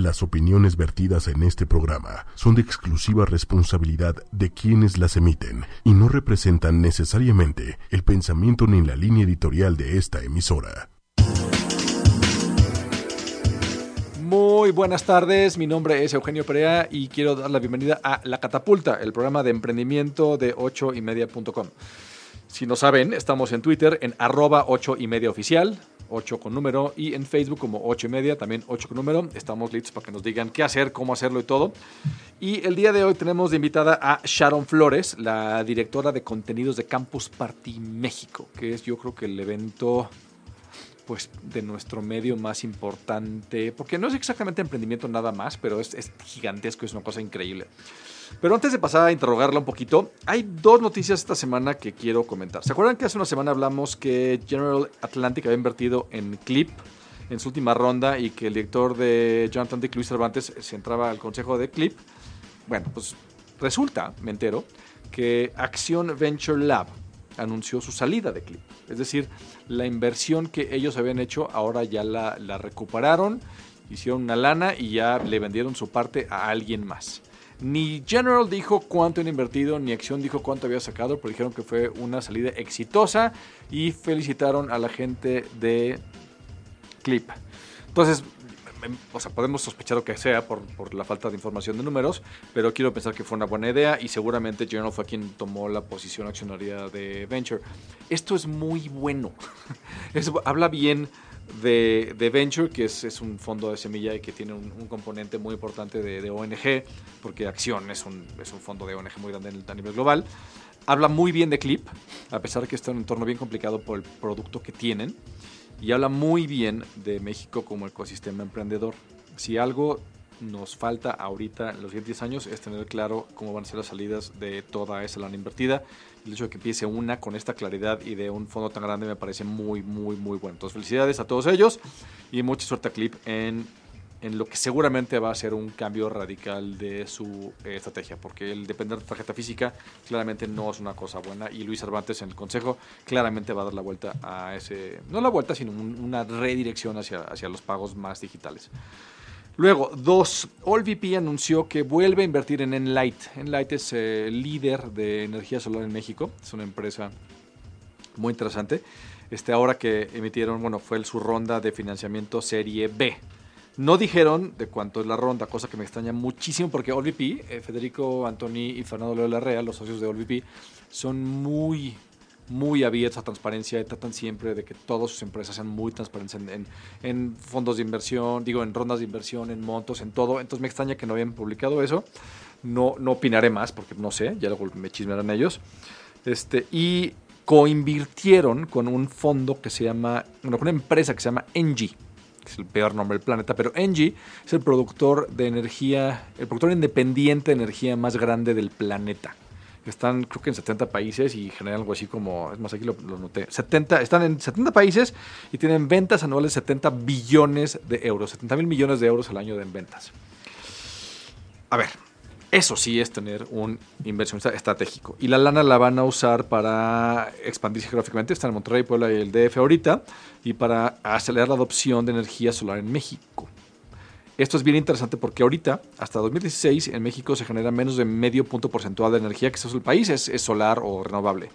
Las opiniones vertidas en este programa son de exclusiva responsabilidad de quienes las emiten y no representan necesariamente el pensamiento ni la línea editorial de esta emisora. Muy buenas tardes, mi nombre es Eugenio Perea y quiero dar la bienvenida a La Catapulta, el programa de emprendimiento de 8 y media.com. Si no saben, estamos en Twitter en arroba 8 y media oficial, 8 con número, y en Facebook como 8 y media, también 8 con número. Estamos listos para que nos digan qué hacer, cómo hacerlo y todo. Y el día de hoy tenemos de invitada a Sharon Flores, la directora de contenidos de Campus Party México, que es yo creo que el evento pues de nuestro medio más importante, porque no es exactamente emprendimiento nada más, pero es, es, gigantesco, es una cosa increíble. Pero antes de pasar a interrogarla un poquito, hay dos noticias esta semana que quiero comentar. ¿Se acuerdan que hace una semana hablamos que General Atlantic había invertido en Clip en su última ronda y que el director de Jonathan Dick, Luis Cervantes, se entraba al consejo de Clip? Bueno, pues resulta, me entero, que Acción Venture Lab anunció su salida de Clip. Es decir, la inversión que ellos habían hecho ahora ya la, la, recuperaron, hicieron una lana y ya le vendieron su parte a alguien más. Ni General dijo cuánto han invertido, ni Acción dijo cuánto había sacado, pero dijeron que fue una salida exitosa y felicitaron a la gente de Clip. Entonces, o sea, podemos sospechar lo que sea por, por, la falta de información de números, pero quiero pensar que fue una buena idea y seguramente General fue quien tomó la posición accionaria de Venture. Esto es muy bueno. Es, habla bien de, de Venture, que es, es, un fondo de semilla y que tiene un, un componente muy importante de, de, ONG, porque Acción es un, es un fondo de ONG muy grande a nivel global. Habla muy bien de Clip, a pesar de que está en un entorno bien complicado por el producto que tienen y habla muy bien de México como ecosistema emprendedor. Si algo nos falta ahorita en los siguientes años es tener claro cómo van a ser las salidas de toda esa lana invertida. El hecho de que empiece una con esta claridad y de un fondo tan grande me parece muy, muy, muy bueno. Entonces, felicidades a todos ellos y mucha suerte a Clip en, en lo que seguramente va a ser un cambio radical de su eh, estrategia, porque el depender de tarjeta física claramente no es una cosa buena y Luis Cervantes en el consejo claramente va a dar la vuelta a ese, no la vuelta, sino un, una redirección hacia, hacia los pagos más digitales. Luego, dos, AllVP anunció que vuelve a invertir en Enlight. Enlight es eh, líder de energía solar en México, es una empresa muy interesante. Este, ahora que emitieron, bueno, fue su ronda de financiamiento Serie B. No dijeron de cuánto es la ronda, cosa que me extraña muchísimo porque AllVP, eh, Federico Antoni y Fernando Leo Larrea, los socios de AllVP, son muy, muy abiertos a transparencia y tratan siempre de que todas sus empresas sean muy transparentes en, fondos de inversión, digo, en rondas de inversión, en montos, en todo. Entonces me extraña que no habían publicado eso. No, no opinaré más porque no sé, ya luego me chismearán ellos. Este, y coinvirtieron con un fondo que se llama, bueno, con una empresa que se llama Engie es el peor nombre del planeta, pero Engie es el productor de energía, el productor independiente de energía más grande del planeta. Están creo que en 70 países y generan algo así como, es más, aquí lo, noté, 70, están en 70 países y tienen ventas anuales de 70 billones de euros, 70 mil millones de euros al año de en ventas. A ver, eso sí es tener un inversionista estratégico. Y la lana la van a usar para expandirse geográficamente. Está en Monterrey, Puebla y el DF ahorita. Y para acelerar la adopción de energía solar en México. Esto es bien interesante porque ahorita, hasta 2016, en México se genera menos de medio punto porcentual de energía que es el país, es, solar o renovable.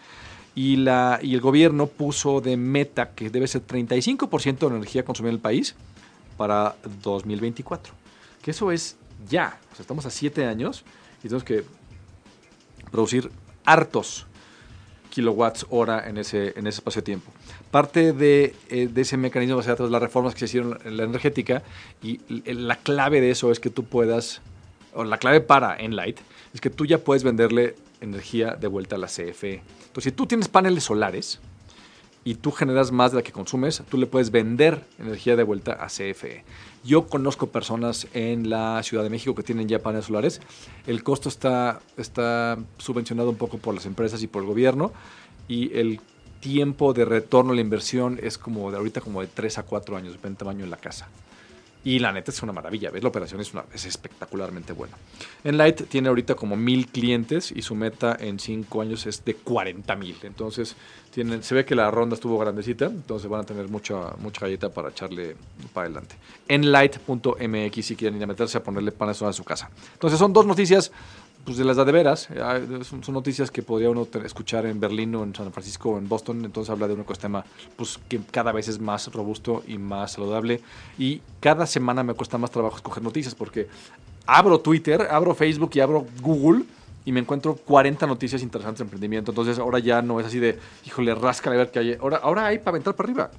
Y, la, y el gobierno puso de meta que debe ser 35% de energía consumida en el país para 2024. Que eso es ya. Estamos a 7 años y tenemos que producir hartos kilowatts hora en ese, en ese espacio de tiempo. Parte de, eh, de ese mecanismo va a ser las reformas que se hicieron en la energética y la clave de eso es que tú puedas, o la clave para Enlight, es que tú ya puedes venderle energía de vuelta a la CFE. Entonces, si tú tienes paneles solares y tú generas más de la que consumes, tú le puedes vender energía de vuelta a CFE. Yo conozco personas en la Ciudad de México que tienen ya paneles solares. El costo está, está subvencionado un poco por las empresas y por el gobierno y el tiempo de retorno a la inversión es como de ahorita como de 3 a 4 años, depende del tamaño de la casa. Y la neta es una maravilla, ¿ves? La operación es, una, es espectacularmente buena. Enlight tiene ahorita como mil clientes y su meta en cinco años es de 40 mil. Entonces, se ve que la ronda estuvo grandecita, entonces van a tener mucha, mucha galleta para echarle para adelante. Enlight.mx si quieren ir a meterse a ponerle panes a su casa. Entonces, son dos noticias pues de las de veras, son, son, noticias que podría uno escuchar en Berlín o en San Francisco o en Boston, entonces habla de un ecosistema pues, que cada vez es más robusto y más saludable y cada semana me cuesta más trabajo escoger noticias porque abro Twitter, abro Facebook y abro Google y me encuentro 40 noticias interesantes de emprendimiento, entonces ahora ya no es así de, híjole, rasca a ver qué hay, ahora, ahora hay para aventar para arriba.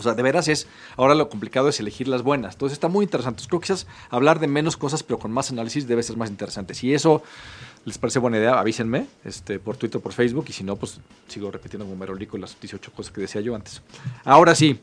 O sea, de veras es, ahora lo complicado es elegir las buenas. Entonces está muy interesante. Creo que quizás hablar de menos cosas, pero con más análisis debe ser más interesante. Si eso les parece buena idea, avísenme este, por Twitter, por Facebook, y si no, pues sigo repitiendo como merolico las 18 cosas que decía yo antes. Ahora sí,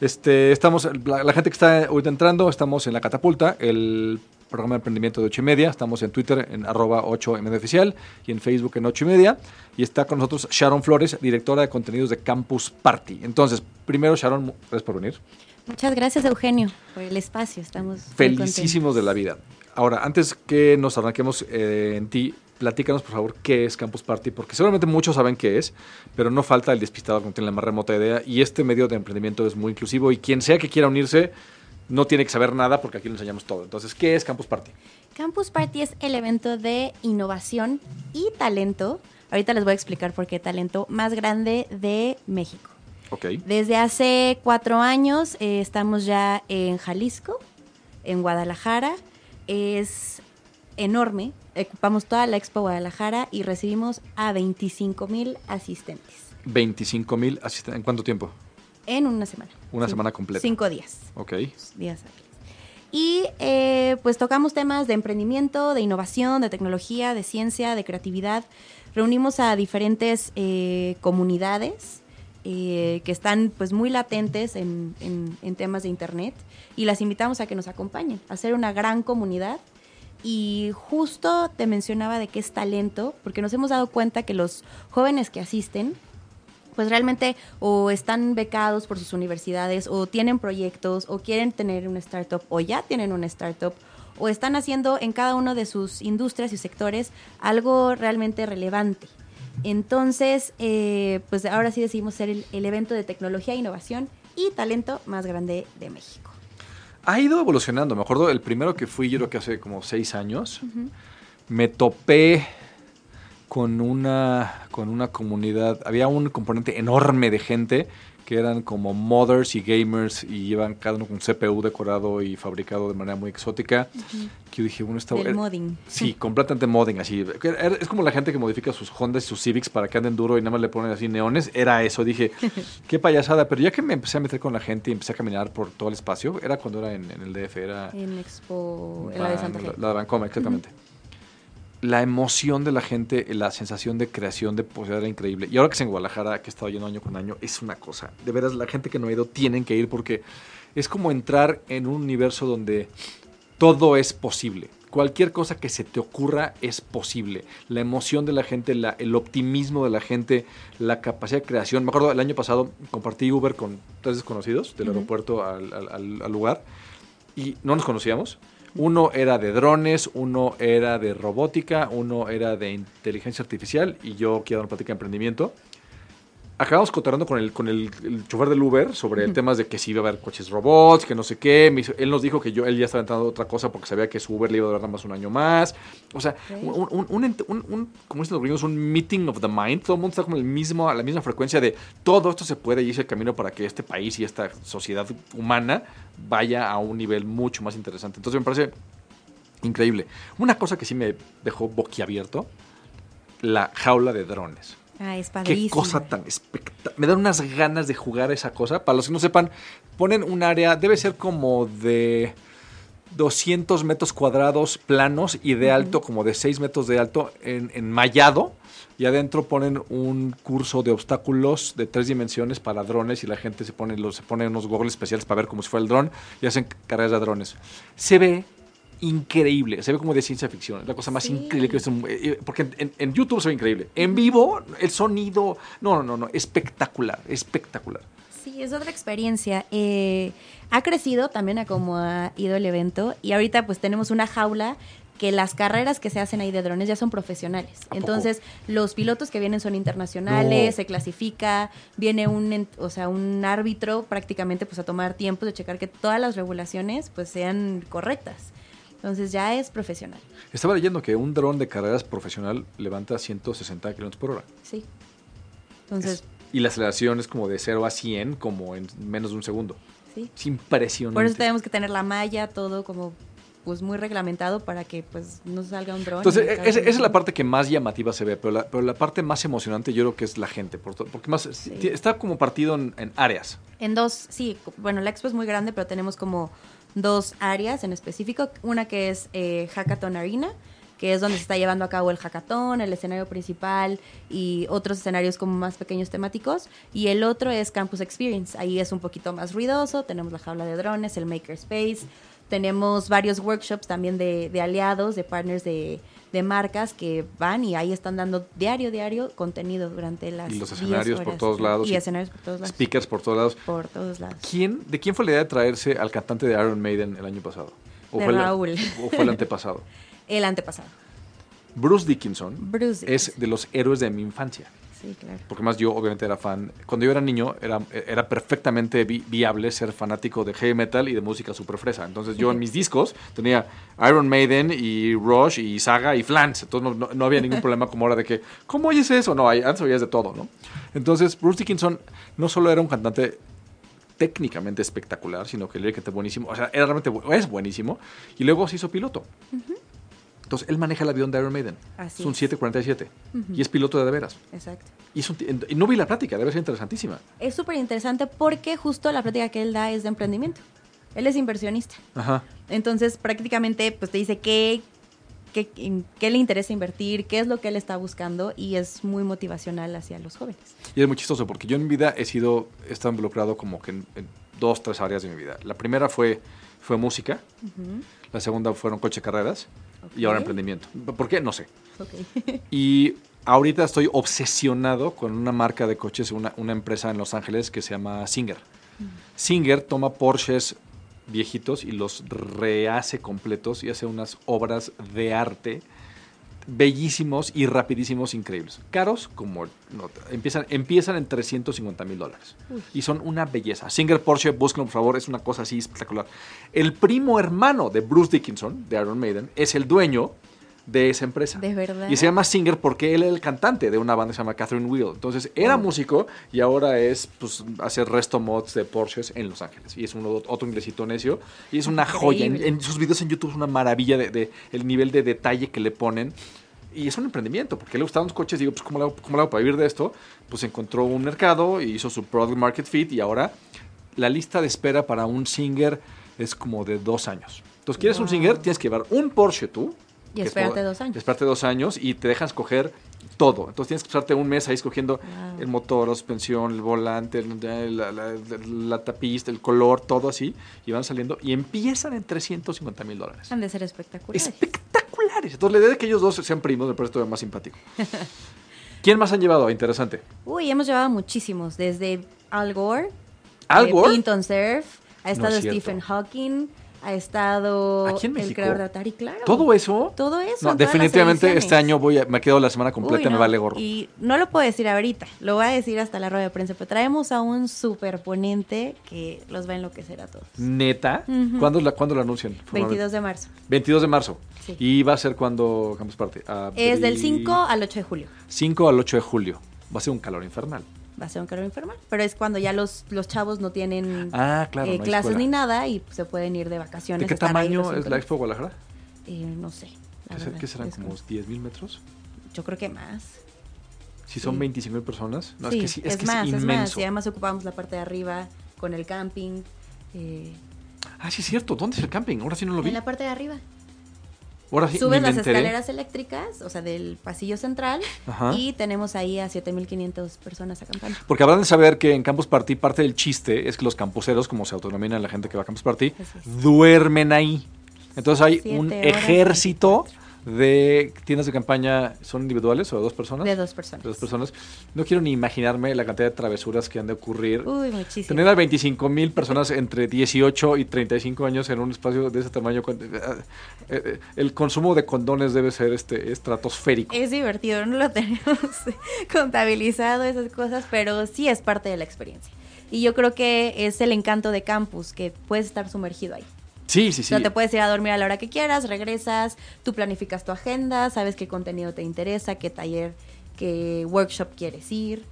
este, estamos, la, la gente que está ahorita entrando, estamos en la catapulta, el programa de emprendimiento de 8 y media. Estamos en Twitter en arroba 8 y media oficial y en Facebook en 8 y media. Y está con nosotros Sharon Flores, directora de contenidos de Campus Party. Entonces, primero, Sharon, gracias por venir. Muchas gracias, Eugenio, por el espacio. Estamos felicísimos de la vida. Ahora, antes que nos arranquemos eh, en ti, platícanos por favor qué es Campus Party, porque seguramente muchos saben qué es, pero no falta el despistado que no tiene la más remota idea. Y este medio de emprendimiento es muy inclusivo y quien sea que quiera unirse, no tiene que saber nada porque aquí le enseñamos todo. Entonces, ¿qué es Campus Party? Campus Party es el evento de innovación y talento. Ahorita les voy a explicar por qué talento más grande de México. Okay. Desde hace cuatro años eh, estamos ya en Jalisco, en Guadalajara. Es enorme. Ocupamos toda la Expo Guadalajara y recibimos a 25 mil asistentes. 25 mil asistentes. ¿En cuánto tiempo? En una semana. Una semana completa. Cinco días. Ok. Días. Y eh, pues tocamos temas de emprendimiento, de innovación, de tecnología, de ciencia, de creatividad. Reunimos a diferentes eh, comunidades eh, que están pues muy latentes en, en, en, temas de internet y las invitamos a que nos acompañen, a hacer una gran comunidad. Y justo te mencionaba de qué es talento, porque nos hemos dado cuenta que los jóvenes que asisten pues realmente o están becados por sus universidades o tienen proyectos o quieren tener una startup o ya tienen una startup o están haciendo en cada uno de sus industrias y sectores algo realmente relevante. Entonces, eh, pues ahora sí decidimos ser el, el, evento de tecnología, innovación y talento más grande de México. Ha ido evolucionando. Me acuerdo el primero que fui, yo creo que hace como seis años, uh -huh. me topé con una, con una comunidad, había un componente enorme de gente que eran como mothers y gamers y llevan cada uno con CPU decorado y fabricado de manera muy exótica. Uh -huh. Que yo dije, bueno, está... El modding. Sí, completamente modding, así. Es como la gente que modifica sus Hondas y sus Civics para que anden duro y nada más le ponen así neones. Era eso, dije, qué payasada. Pero ya que me empecé a meter con la gente y empecé a caminar por todo el espacio, era cuando era en, en el DF, era... En Expo, en la de Santa Fe. La, la de Bancoma, exactamente. Uh -huh la emoción de la gente, la sensación de creación, de posibilidad era increíble. Y ahora que es en Guadalajara, que he estado yendo año con año, es una cosa. De veras, la gente que no ha ido tienen que ir porque es como entrar en un universo donde todo es posible. Cualquier cosa que se te ocurra es posible. La emoción de la gente, la, el optimismo de la gente, la capacidad de creación. Me acuerdo el año pasado compartí Uber con tres desconocidos del uh -huh. aeropuerto al, al, al lugar y no nos conocíamos uno era de drones, uno era de robótica, uno era de inteligencia artificial y yo quiero de emprendimiento. Acabamos cotorando con el, con el, el chofer del Uber sobre el tema de que si iba a haber coches robots, que no sé qué. Hizo, él nos dijo que yo, él ya estaba entrando otra cosa porque sabía que su Uber le iba a durar más un año más. O sea, okay. un, un, un, un, como dicen los gringos, un meeting of the mind. Todo el mundo está con el mismo, a la misma frecuencia de todo esto se puede y es el camino para que este país y esta sociedad humana vaya a un nivel mucho más interesante. Entonces me parece increíble. Una cosa que sí me dejó boquiabierto, la jaula de drones. Ah, es Qué cosa tan espectacular. Me dan unas ganas de jugar esa cosa. Para los que no sepan, ponen un área, debe ser como de 200 metros cuadrados planos y de uh -huh. alto, como de 6 metros de alto, en, en mallado. Y adentro ponen un curso de obstáculos de tres dimensiones para drones y la gente se pone, los, se pone unos goggles especiales para ver cómo si fuera el dron y hacen carreras de drones. Se ve increíble. Se ve como de ciencia ficción. Es la cosa más sí. increíble que he visto. Porque en, en, YouTube se ve increíble. En vivo, el sonido. No, no, no, no. Espectacular. Espectacular. Sí, es otra experiencia. Eh, ha crecido también a como ha ido el evento y ahorita pues tenemos una jaula que las carreras que se hacen ahí de drones ya son profesionales. Entonces, los pilotos que vienen son internacionales, No. se clasifica, viene un, o sea, un árbitro prácticamente pues a tomar tiempo de checar que todas las regulaciones pues sean correctas. Entonces, ya es profesional. Estaba leyendo que un dron de carreras profesional levanta 160 kilómetros por hora. Sí. Entonces, Es- y la aceleración es como de 0 a 100 como en menos de un segundo. sí. Es impresionante. Por eso tenemos que tener la malla, todo como pues muy reglamentado para que pues no salga un dron. Entonces, e- esa, esa es la parte que más llamativa se ve, pero la, pero la parte más emocionante yo creo que es la gente, por to- porque más está como partido en, en áreas. En dos, sí, bueno, la expo es muy grande, pero tenemos como dos áreas en específico. Una que es eh, Hackathon Arena, que es donde se está llevando a cabo el hackathon, el escenario principal y otros escenarios como más pequeños temáticos. Y el otro es Campus Experience. Ahí es un poquito más ruidoso, tenemos la jaula de drones, el Makerspace, tenemos varios workshops también de, de aliados, de partners de, de marcas que van y ahí están dando diario, diario contenido durante las Y los 10 escenarios por todos lados Y y escenarios por todos lados. Speakers por todos lados. Por todos lados. ¿Quién, ¿De quién fue la idea de traerse al cantante de Iron Maiden el año pasado? De fue Raúl. ¿O fue el antepasado? El antepasado. Bruce Dickinson Bruce es de los héroes de mi infancia. Sí, claro. Porque más yo obviamente era fan. Cuando yo era niño era, era perfectamente vi- viable ser fanático de heavy metal y de música super fresa. Entonces yo en mis discos tenía Iron Maiden y Rush y Saga y Flans. Entonces no, no- no había ningún problema como ahora de que, ¿cómo oyes eso? No, antes oías de todo, ¿no? Entonces Bruce Dickinson no solo era un cantante técnicamente espectacular, sino que líricamente buenísimo. O sea, era realmente bu- es buenísimo. Y luego se hizo piloto. Entonces él maneja el avión de Iron Maiden. Así es un es. 747. Y es piloto de de veras. Exacto. Y, es un y no vi la plática, debe ser interesantísima. Es súper interesante porque justo la plática que él da es de emprendimiento. Él es inversionista. Ajá. Entonces, prácticamente, pues te dice qué, qué, qué le interesa invertir, qué es lo que él está buscando y es muy motivacional hacia los jóvenes. Y es muy chistoso porque yo en mi vida he sido, he estado involucrado como que en, en dos, tres áreas de mi vida. La primera fue, fue música, la segunda fueron coche carreras y ahora emprendimiento. ¿Por qué? No sé. Y ahorita estoy obsesionado con una marca de coches, una, una empresa en Los Ángeles que se llama Singer. Singer toma Porsches viejitos y los rehace completos y hace unas obras de arte bellísimos y rapidísimos increíbles. Caros como no, empiezan, empiezan en 350 mil dólares. Y son una belleza. Singer Porsche, búsquenlo por favor, es una cosa así espectacular. El primo hermano de Bruce Dickinson, de Iron Maiden, es el dueño de esa empresa. ¿De verdad? Y se llama Singer porque él era el cantante de una banda que se llama Catherine Wheel. Entonces era músico y ahora es, pues, hace resto mods de Porsches en Los Ángeles. Y es un, otro inglesito necio. Y es una joya. En, sus videos en YouTube es una maravilla de, de el nivel de detalle que le ponen. Y es un emprendimiento, porque le gustaban los coches. Digo, pues, ¿cómo le, hago, ¿cómo le hago para vivir de esto? Pues encontró un mercado y hizo su Product Market Fit. Y ahora la lista de espera para un Singer es como de dos años. Entonces, ¿quieres un. Singer? Tienes que llevar un Porsche tú. Y espérate dos años. Espérate dos años y te dejan escoger todo. Entonces tienes que pasarte un mes ahí escogiendo Wow. el motor, la suspensión, el volante, la, la, la- la tapiz, el color, todo así. Y van saliendo y empiezan en 350 mil dólares. Han de ser espectaculares. Espectaculares. Entonces la idea de que ellos dos sean primos me parece todavía más simpático. ¿Quién más han llevado? Interesante. Uy, hemos llevado muchísimos, desde Al Gore, ¿Al Gore? Pinton Surf, ha estado es. Stephen Hawking, ha estado ¿Aquí en el creador de Atari, claro. ¿Todo eso? Todo eso. No, definitivamente este año voy a, me quedo la semana completa, Uy, me vale gorro. Y no lo puedo decir ahorita, lo voy a decir hasta la rueda de prensa, pero traemos a un superponente que los va a enloquecer a todos. ¿Neta? ¿Cuándo, la, ¿Cuándo lo anuncian? 22 de marzo. 22 de marzo. Sí. ¿Y va a ser cuando Campus Party? Es del Abril- 5 al 8 de julio. 5 al 8 de julio. Va a ser un calor infernal. Va a ser un calor informal, pero es cuando ya los, los chavos no tienen Ah, claro. eh, no clases escuela. ni nada y se pueden ir de vacaciones. ¿De qué tamaño es la. Expo Guadalajara? Eh, no sé. ¿Qué, se- verdad, qué serán? ¿Como 10 mil metros? Yo creo que más. Si son Sí. 25 mil personas. No, sí, es que sí, es, que más, es es más. inmenso. Y además ocupamos la parte de arriba con el camping. eh, Ah, sí, es cierto. ¿Dónde es el camping? Ahora sí no lo vi. en la parte de arriba. Ahora sí Subes las enteré. escaleras eléctricas, o sea, del pasillo central, Ajá. y tenemos ahí a 7500 personas acampando. Porque habrán de saber que en Campus Party parte del chiste es que los campuseros, como se autodenominan la gente que va a Campus Party, duermen ahí. Entonces hay un ejército de tiendas de campaña, ¿son individuales o de dos personas? De dos personas. De dos personas. No quiero ni imaginarme la cantidad de travesuras que han de ocurrir. Uy, muchísimo. Tener a 25 mil personas entre 18 y 35 años en un espacio de ese tamaño, eh, eh, el consumo de condones debe ser este estratosférico. Es divertido, no lo tenemos contabilizado esas cosas, pero sí es parte de la experiencia. Y yo creo que es el encanto de campus, que puedes estar sumergido ahí. Sí, sí, O sí. sea, te puedes ir a dormir a la hora que quieras, regresas, tú planificas tu agenda, sabes qué contenido te interesa, qué taller, qué workshop quieres ir,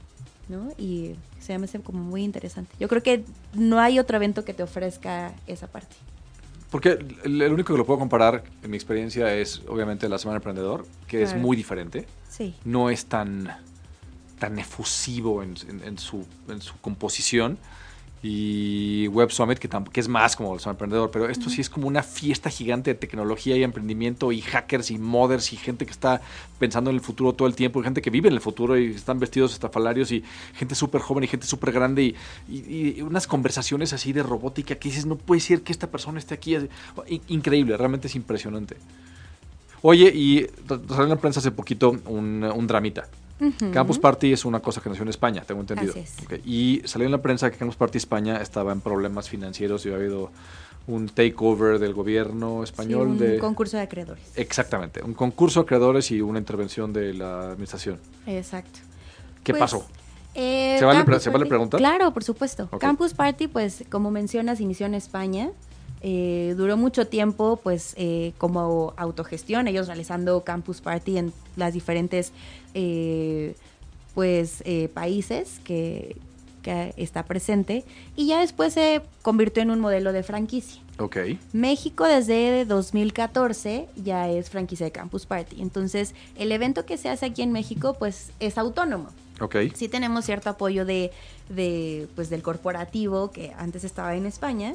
¿no? Y se me hace como muy interesante. Yo creo que no hay otro evento que te ofrezca esa parte. Porque el, único que lo puedo comparar en mi experiencia es obviamente la Semana Emprendedor, que es muy diferente. Sí. No es tan, tan efusivo en, en- en su, en su composición. Y Web Summit, que, es más como Semana Emprendedor, pero esto sí es como una fiesta gigante de tecnología y emprendimiento y hackers y modders y gente que está pensando en el futuro todo el tiempo, y gente que vive en el futuro y están vestidos estafalarios y gente súper joven y gente súper grande y, y- y unas conversaciones así de robótica que dices, no puede ser que esta persona esté aquí. In- Increíble, realmente es impresionante. Oye, y salió en la prensa hace poquito un, un dramita. Campus Party es una cosa que nació en España, tengo entendido. Así es. Y salió en la prensa que Campus Party España estaba en problemas financieros y había habido un takeover del gobierno Sí, español un de... concurso de acreedores. Exactamente, un concurso de creadores y una intervención de la administración. Exacto. ¿Qué Pues, pasó? eh, ¿Se vale se vale preguntar? Claro, por supuesto. Campus Party, pues, como mencionas, inició en España. Eh, duró mucho tiempo, pues, eh, como autogestión, ellos realizando Campus Party en las diferentes, eh, pues, países que, que está presente. Y ya después se convirtió en un modelo de franquicia. Ok, México desde 2014 ya es franquicia de Campus Party. Entonces, el evento que se hace aquí en México, pues, es autónomo. ok. Sí tenemos cierto apoyo de, de, pues, del corporativo que antes estaba en España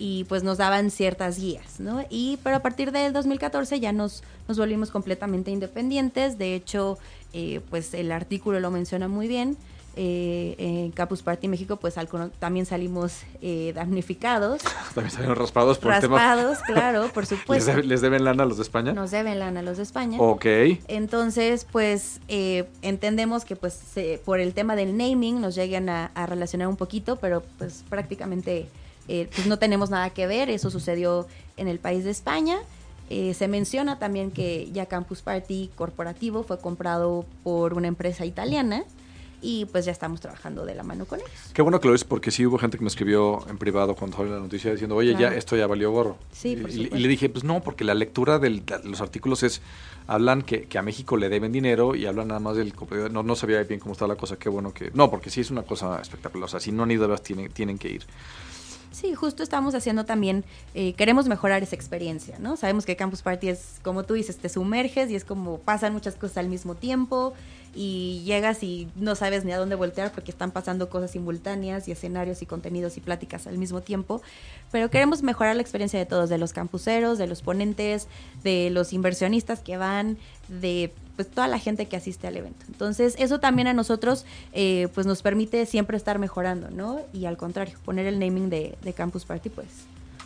y pues nos daban ciertas guías, ¿no? Y pero a partir del 2014 ya nos, nos volvimos completamente independientes. De hecho, eh, pues el artículo lo menciona muy bien. Eh, en Campus Party México, pues al- también salimos eh, damnificados, También salieron raspados por el tema. raspados, claro, por ¿Les, supuesto. debe- les deben lana a los de España? Nos deben lana a los de España. Ok. Entonces, pues eh, entendemos que pues se- por el tema del naming nos llegan a, a relacionar un poquito, pero pues prácticamente eh, pues no tenemos nada que ver. Eso sucedió en el país de España. Eh, se menciona también que ya Campus Party corporativo fue comprado por una empresa italiana y pues ya estamos trabajando de la mano con ellos. Qué bueno que lo es porque sí hubo gente que me escribió en privado cuando salió la noticia diciendo, oye, Claro. ya esto ya valió gorro. Sí, y, por y- y le dije, pues no, porque la lectura de los artículos es, hablan que, que a México le deben dinero y hablan nada más del... No, no sabía bien cómo está la cosa, qué bueno que... No, porque sí es una cosa espectacular. O sea, si no han ido, tienen, tienen que ir. Sí, justo estamos haciendo también, eh, queremos mejorar esa experiencia, ¿no? Sabemos que Campus Party es, como tú dices, te sumerges y es como pasan muchas cosas al mismo tiempo y llegas y no sabes ni a dónde voltear porque están pasando cosas simultáneas y escenarios y contenidos y pláticas al mismo tiempo. Pero queremos mejorar la experiencia de todos, de los campuseros, de los ponentes, de los inversionistas que van, de pues toda la gente que asiste al evento. Entonces, eso también a nosotros eh, pues nos permite siempre estar mejorando, ¿no? Y al contrario, poner el naming de, de Campus Party pues,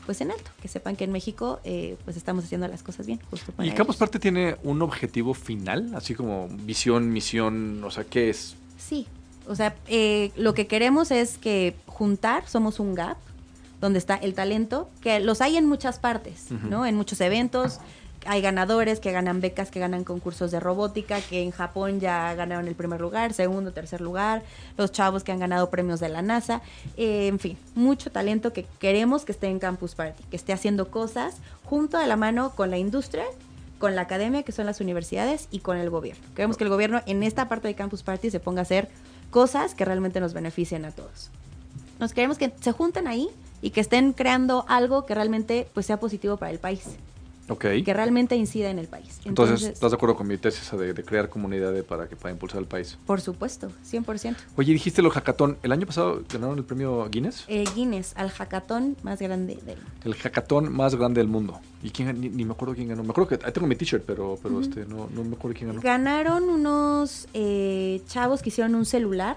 pues en alto, que sepan que en México eh, pues estamos haciendo las cosas bien, justo para ¿Y Campus ellos. Party tiene un objetivo final? Así como visión, misión, o sea, ¿qué es? Sí, o sea, eh, lo que queremos es que juntar, somos un gap, donde está el talento, que los hay en muchas partes. ¿no? En muchos eventos, hay ganadores que ganan becas, que ganan concursos de robótica, que en Japón ya ganaron el primer lugar, segundo, tercer lugar, los chavos que han ganado premios de la NASA, eh, en fin, mucho talento que queremos que esté en Campus Party, que esté haciendo cosas junto de la mano con la industria, con la academia, que son las universidades, y con el gobierno. Queremos que el gobierno en esta parte de Campus Party se ponga a hacer cosas que realmente nos beneficien a todos. Nos queremos que se junten ahí y que estén creando algo que realmente pues sea positivo para el país, Que realmente incida en el país. Entonces, ¿estás de acuerdo con mi tesis de, de crear comunidad de- para que para impulsar el país? por supuesto, 100%. Oye, dijiste lo hackathon. ¿El año pasado ganaron el premio Guinness? El Guinness, al hackathon más grande del mundo. El hackathon más grande del mundo. ¿Y quién ni, ni me acuerdo quién ganó? Me acuerdo que ahí tengo mi t-shirt, pero, pero este, no, no me acuerdo quién ganó. Ganaron unos eh, chavos que hicieron un celular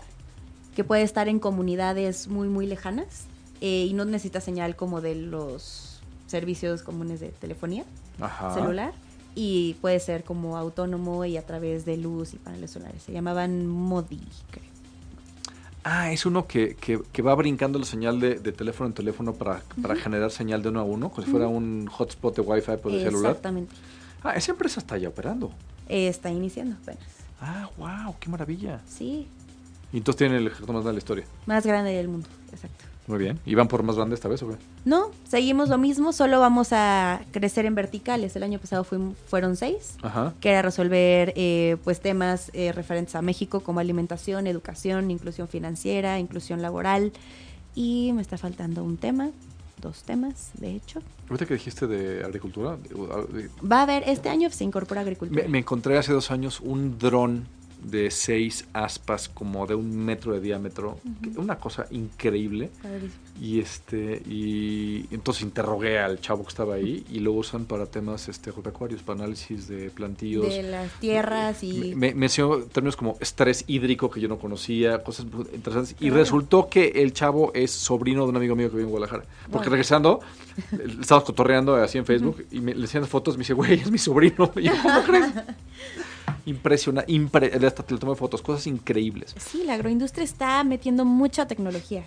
que puede estar en comunidades muy, muy lejanas eh, y no necesita señal como de los servicios comunes de telefonía Ajá. celular. y puede ser como autónomo y a través de luz y paneles solares. Se llamaban Modi, creo. Ah, es uno que, que, que va brincando la señal de, de teléfono en teléfono para, para generar señal de uno a uno, como si fuera un hotspot de Wi-Fi por el celular. Exactamente. Ah, esa empresa está ya operando. Eh, está iniciando apenas. Ah, wow, qué maravilla. Sí, Y entonces tiene el ejército más grande de la historia. más grande del mundo, exacto. Muy bien. ¿Y van por más grande esta vez o qué? No, seguimos lo mismo, solo vamos a crecer en verticales. El año pasado fuim- fueron seis, Ajá. que era resolver eh, pues temas eh, referentes a México como alimentación, educación, inclusión financiera, inclusión laboral. Y me está faltando un tema, dos temas, de hecho. Ahorita que dijiste de agricultura, de- de- Va a haber, este año se incorpora agricultura. me, me encontré hace dos años un dron de seis aspas como de un metro de diámetro. Una cosa increíble. Padrísimo. Y este y entonces interrogué al chavo que estaba ahí y lo usan para temas este agropecuarios, para análisis de plantíos. De las tierras y... Me, me enseñó términos como estrés hídrico que yo no conocía, cosas interesantes. Y Claro. resultó que el chavo es sobrino de un amigo mío que vive en Guadalajara. Porque regresando, estábamos cotorreando así en Facebook y me, le enseñan fotos me dice, güey, es mi sobrino. Y yo, ¿cómo crees? Impresionante. Impre hasta le tomé fotos, cosas increíbles. Sí, la agroindustria está metiendo mucha tecnología.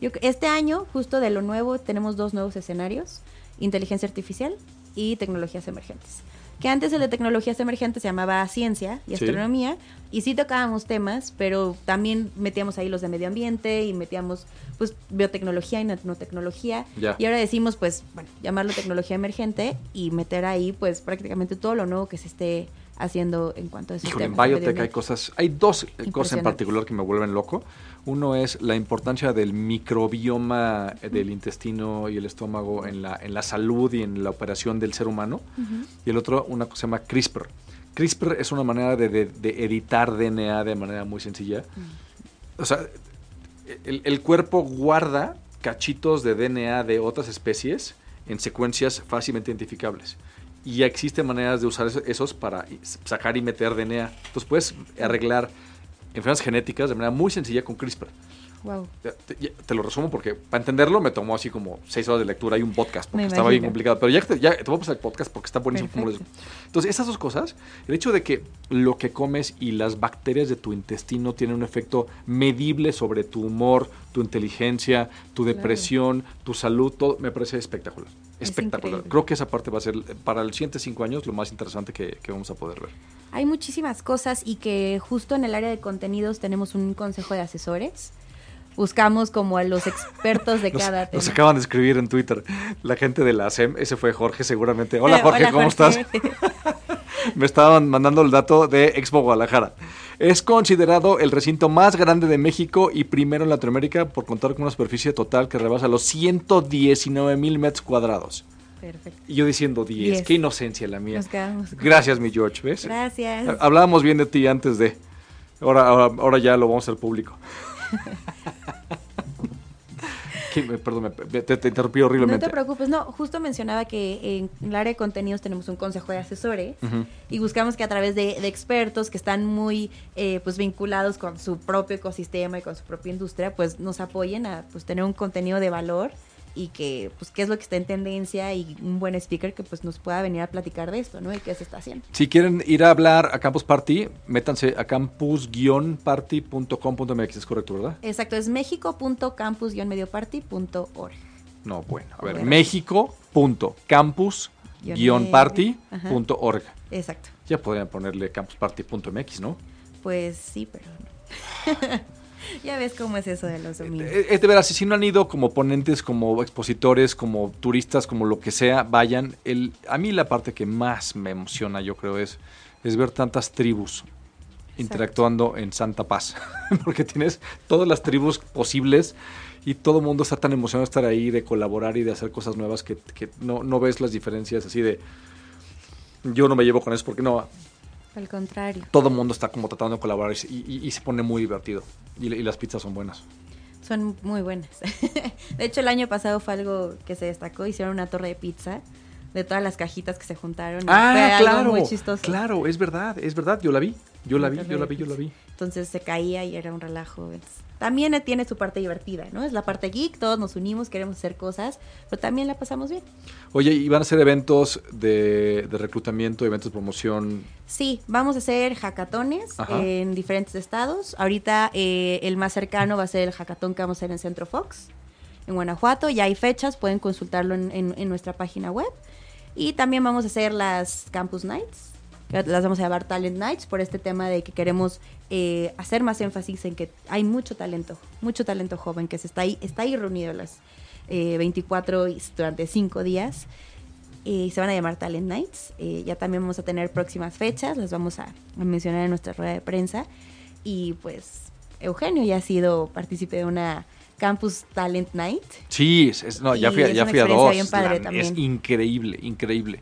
Yo, este año, justo de lo nuevo, tenemos dos nuevos escenarios, inteligencia artificial y tecnologías emergentes. Que antes el de tecnologías emergentes se llamaba ciencia y Sí. astronomía, y sí tocábamos temas, pero también metíamos ahí los de medio ambiente y metíamos pues biotecnología y nanotecnología. Y ahora decimos, pues, bueno, llamarlo tecnología emergente y meter ahí pues prácticamente todo lo nuevo que se esté haciendo en cuanto a esos Híjole, en biotech hay cosas, hay dos eh, cosas en particular que me vuelven loco. Uno es la importancia del microbioma eh, del intestino y el estómago en la, en la salud y en la operación del ser humano. Y el otro, una cosa que se llama CRISPR. CRISPR es una manera de, de- de editar DNA de manera muy sencilla. O sea, el, el cuerpo guarda cachitos de DNA de otras especies en secuencias fácilmente identificables. Y ya existen maneras de usar eso- esos para sacar y meter DNA. Entonces puedes arreglar enfermedades genéticas de manera muy sencilla con CRISPR. Wow. Te, lo resumo porque para entenderlo me tomó así como seis horas de lectura y un podcast porque Me estaba bien complicado. Pero ya, ya te voy a pasar el podcast porque está buenísimo. como digo. Entonces, esas dos cosas, el hecho de que lo que comes y las bacterias de tu intestino tienen un efecto medible sobre tu humor, tu inteligencia, tu Claro. depresión, tu salud, todo, me parece espectacular. Es Espectacular. increíble. Creo que esa parte va a ser para los siguientes cinco años lo más interesante que, que vamos a poder ver. Hay muchísimas cosas y que justo en el área de contenidos tenemos un consejo de asesores. Buscamos como a los expertos de Nos, cada nos tema. acaban de escribir en Twitter la gente de la SEM, ese fue Jorge seguramente. Hola Jorge, ¿cómo estás? Me estaban mandando el dato de Expo Guadalajara. Es considerado el recinto más grande de México y primero en Latinoamérica por contar con una superficie total que rebasa los 119 mil metros cuadrados. Perfecto. Y yo diciendo 10, Diez. qué inocencia la mía. Nos quedamos. Gracias, mi George, ¿ves? Gracias. Hablábamos bien de ti antes de... Ahora, ahora, ahora ya lo vamos a hacer público. Perdón, te, te interrumpí No horriblemente. te preocupes, no, justo mencionaba que en el área de contenidos tenemos un consejo de asesores y buscamos que a través de, de expertos que están muy eh, pues vinculados con su propio ecosistema y con su propia industria, pues nos apoyen a pues tener un contenido de valor y que pues qué es lo que está en tendencia y un buen speaker que pues nos pueda venir a platicar de esto, ¿no? Y qué se está haciendo. Si quieren ir a hablar a Campus Party, métanse a campus-party.com.mx, es correcto, ¿verdad? Exacto, es mexico.campus-medioparty.org. No, bueno, a ver, Bueno. mexico.campus-party.org. Exacto. Ya podrían ponerle campusparty.mx, ¿no? Pues sí, pero no. ya ves cómo es eso de los dominios. Eh, Es de veras, si no han ido como ponentes, como expositores, como turistas, como lo que sea, vayan. El, a mí la parte que más me emociona, yo creo, es, es ver tantas tribus interactuando en Santa Paz. Porque tienes todas las tribus posibles y todo el mundo está tan emocionado de estar ahí, de colaborar y de hacer cosas nuevas que, que no, no ves las diferencias así de... Yo no me llevo con eso porque no, Al contrario. todo el mundo está como tratando de colaborar y, y- y se pone muy divertido. Y, y las pizzas son buenas. Son muy buenas. de hecho, el año pasado fue algo que se destacó. Hicieron una torre de pizza de todas las cajitas que se juntaron. y fue Ah, algo claro. muy chistoso. Claro, es verdad, es verdad. Yo la vi. Yo la vi, yo la vi, yo la vi. entonces se caía y era un relajo. También tiene su parte divertida, ¿no? Es la parte geek, todos nos unimos, queremos hacer cosas, pero también la pasamos bien. Oye, ¿y van a ser eventos de, reclutamiento, eventos de promoción? Sí, vamos a hacer hackatones en diferentes estados. Ahorita eh, el más cercano va a ser el hackatón que vamos a hacer en Centro Fox, en Guanajuato. Ya hay fechas, pueden consultarlo en nuestra página web. Y también vamos a hacer las Campus Nights, las vamos a llamar Talent Nights por este tema de que queremos eh, hacer más énfasis en que hay mucho talento, mucho talento joven que se está ahí, está ahí reunido las 24 eh, durante 5 días. y se van a llamar Talent Nights. Eh, ya también vamos a tener próximas fechas, las vamos a, mencionar en nuestra rueda de prensa. Y pues Eugenio ya ha sido partícipe de una Campus Talent Night. Sí, no, ya fui, ya fui a dos. es increíble, increíble.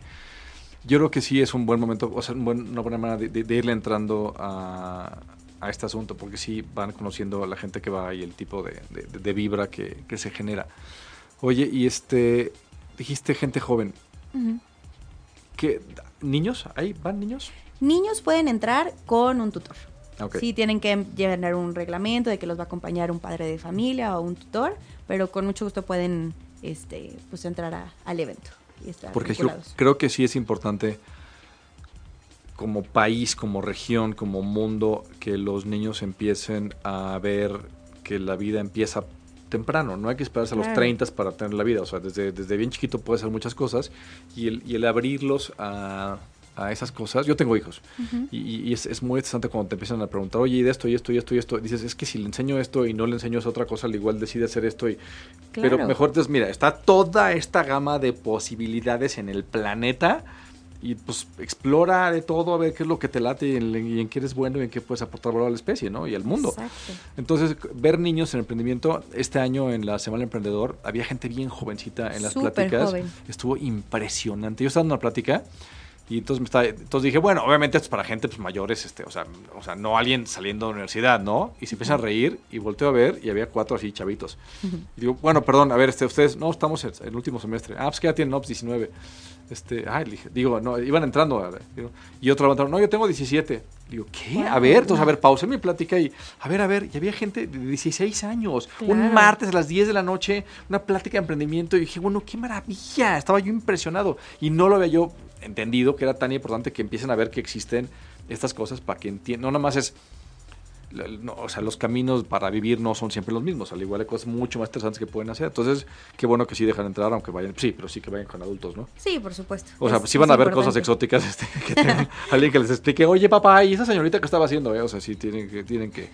Yo creo que sí es un buen momento, o sea, una buena manera de, irle entrando a, este asunto, porque sí van conociendo a la gente que va y el tipo de, vibra que, se genera. Oye, y este, dijiste gente joven. ¿Niños? ¿Ahí van niños? Niños pueden entrar con un tutor. Sí tienen que llenar un reglamento de que los va a acompañar un padre de familia o un tutor, pero con mucho gusto pueden este, pues entrar al evento. Porque yo creo que sí es importante como país, como región, como mundo, que los niños empiecen a ver que la vida empieza temprano, no hay que esperarse a los 30 para tener la vida, o sea, desde, desde bien chiquito puede ser muchas cosas y el, y el abrirlos a, a esas cosas. Yo tengo hijos y, es, muy interesante cuando te empiezan a preguntar, oye, y de esto, y esto, y esto, y esto. Dices, es que si le enseño esto y no le enseño esa otra cosa, al igual decide hacer esto. Y... Pero mejor, entonces, mira, está toda esta gama de posibilidades en el planeta y pues explora de todo a ver qué es lo que te late y en, qué eres bueno y en qué puedes aportar valor a la especie, ¿no? Y al mundo. Entonces, ver niños en emprendimiento, este año en la Semana Emprendedor, había gente bien jovencita en las pláticas. Estuvo impresionante. Yo estaba en una plática y entonces, me estaba, entonces dije, bueno, obviamente esto es para gente pues, mayores, este, o, sea, o sea, no alguien saliendo de la universidad, ¿no? Y se empieza a reír y volteo a ver y había cuatro así chavitos. Y digo, bueno, perdón, a ver, este, ustedes, no, estamos en el último semestre. Ah, pues que ya tienen, no, 19. Pues, este, ay, digo, no, iban entrando. y otro levantaron, no, yo tengo 17. Digo, ¿qué? A ver, entonces, a ver, pausé mi plática y, a ver, a ver, y había gente de 16 años. Un martes a las 10 de la noche, una plática de emprendimiento. Y dije, bueno, qué maravilla. Estaba yo impresionado. Y no lo había yo entendido que era tan importante que empiecen a ver que existen estas cosas para que entiendan. No nada más es. o sea, los caminos para vivir no son siempre los mismos. Al igual hay cosas mucho más interesantes que pueden hacer. Entonces, qué bueno que sí dejan entrar, aunque vayan. Sí, pero sí que vayan con adultos, ¿no? Sí, por supuesto. O sea, sí van a ver cosas exóticas. Este, que tengan, alguien que les explique, oye, papá, ¿y esa señorita que estaba haciendo? Eh? O sea, sí tienen que, tienen que,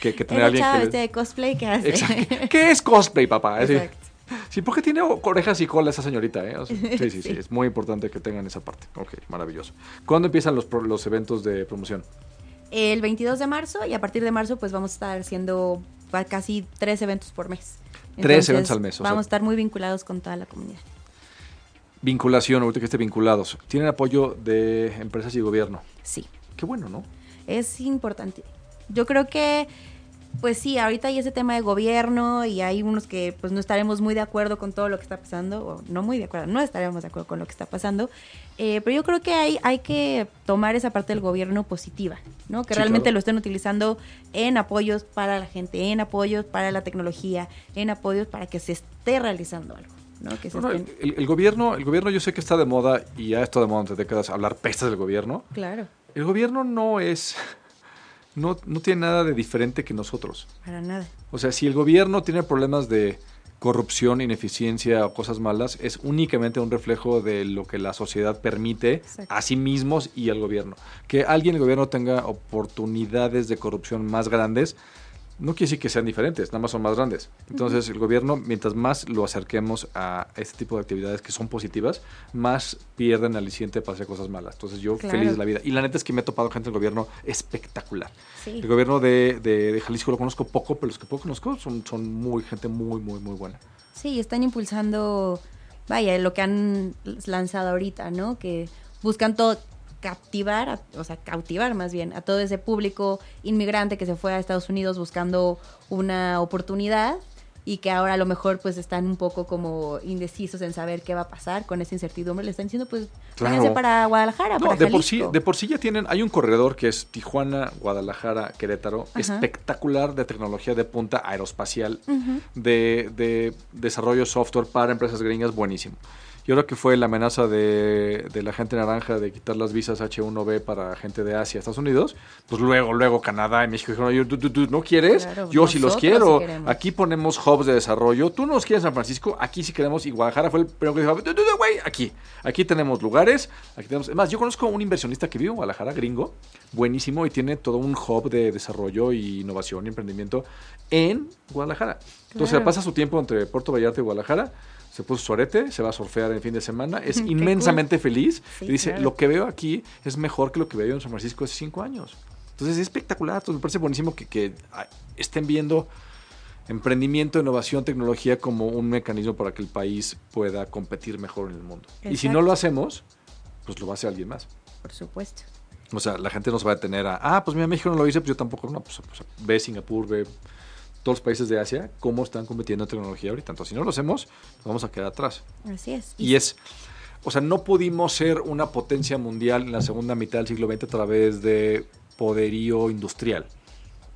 que, que tener alguien que. Les... este cosplay que hace. ¿Qué es cosplay, papá? Exacto. Sí, porque tiene orejas y cola esa señorita, ¿eh? sí, sí, sí, es muy importante que tengan esa parte. Ok, maravilloso. ¿Cuándo empiezan los, los eventos de promoción? El 22 de marzo y a partir de marzo pues vamos a estar haciendo casi tres eventos por mes. tres eventos al mes. vamos a estar muy vinculados con toda la comunidad. Vinculación, ahorita que esté vinculados. ¿Tienen apoyo de empresas y gobierno? Sí. Qué bueno, ¿no? Es importante. Yo creo que pues sí, ahorita hay ese tema de gobierno y hay unos que pues no estaremos muy de acuerdo con todo lo que está pasando, o no muy de acuerdo, no estaremos de acuerdo con lo que está pasando, eh, pero yo creo que hay, hay que tomar esa parte del gobierno positiva, ¿no? Que realmente lo estén utilizando en apoyos para la gente, en apoyos para la tecnología, en apoyos para que se esté realizando algo. ¿no? el, gobierno, el gobierno yo sé que está de moda y ha estado de moda desde décadas hablar pestas del gobierno. Claro. El gobierno no es no, no tiene nada de diferente que nosotros. Para nada. O sea, si el gobierno tiene problemas de corrupción, ineficiencia o cosas malas, es únicamente un reflejo de lo que la sociedad permite a sí mismos y al gobierno. Que alguien, el gobierno, tenga oportunidades de corrupción más grandes, no quiere decir que sean diferentes, nada más son más grandes. Entonces, el gobierno, mientras más lo acerquemos a este tipo de actividades que son positivas, más pierden aliciente para hacer cosas malas. Entonces, yo feliz de la vida. Y la neta es que me he topado gente del gobierno espectacular. El gobierno de, de, Jalisco lo conozco poco, pero los que poco conozco son, son muy, gente muy, muy, muy buena. Sí, están impulsando, vaya, lo que han lanzado ahorita, ¿no? Que buscan todo captivar, o sea, cautivar más bien a todo ese público inmigrante que se fue a Estados Unidos buscando una oportunidad y que ahora a lo mejor pues están un poco como indecisos en saber qué va a pasar con esa incertidumbre, le están diciendo pues Claro. váyanse para Guadalajara, No, para de por, sí, de por sí ya tienen, hay un corredor que es Tijuana, Guadalajara, Querétaro, Ajá. espectacular de tecnología de punta aeroespacial, de, de desarrollo software para empresas gringas, buenísimo. Y ahora que fue la amenaza de, de la gente naranja de quitar las visas H1B para gente de Asia, Estados Unidos, pues luego, luego Canadá y México dijeron, "Oye, ¿tú, tú- tú no quieres? Claro, Yo sí los quiero. sí queremos". Aquí ponemos hubs de desarrollo. Tú no los quieres San Francisco, aquí sí queremos. Y Guadalajara fue el primero que dijo, "Du, du, du, güey, aquí. Aquí tenemos lugares. Aquí tenemos. Es más, yo conozco a un inversionista que vive en Guadalajara, gringo, buenísimo, y tiene todo un hub de desarrollo y innovación y emprendimiento en Guadalajara. Entonces, Claro. pasa su tiempo entre Puerto Vallarta y Guadalajara. Se puso su arete, se va a surfear en fin de semana. Es inmensamente feliz. Sí, y dice: claro. Lo que veo aquí es mejor que lo que veía en San Francisco hace cinco años. Entonces, es espectacular. Entonces, me parece buenísimo que, que estén viendo emprendimiento, innovación, tecnología como un mecanismo para que el país pueda competir mejor en el mundo. Y si no Exacto. lo hacemos, pues lo va a hacer alguien más. Por supuesto. O sea, la gente no se va a detener a, ah, pues mira, México no lo hice, pues yo tampoco, no, pues, pues, ve Singapur, ve todos los países de Asia, cómo están compitiendo en tecnología ahorita. Entonces, si no lo hacemos, nos vamos a quedar atrás. Así es. Y es, o sea, no pudimos ser una potencia mundial en la segunda mitad del siglo XX a través de poderío industrial,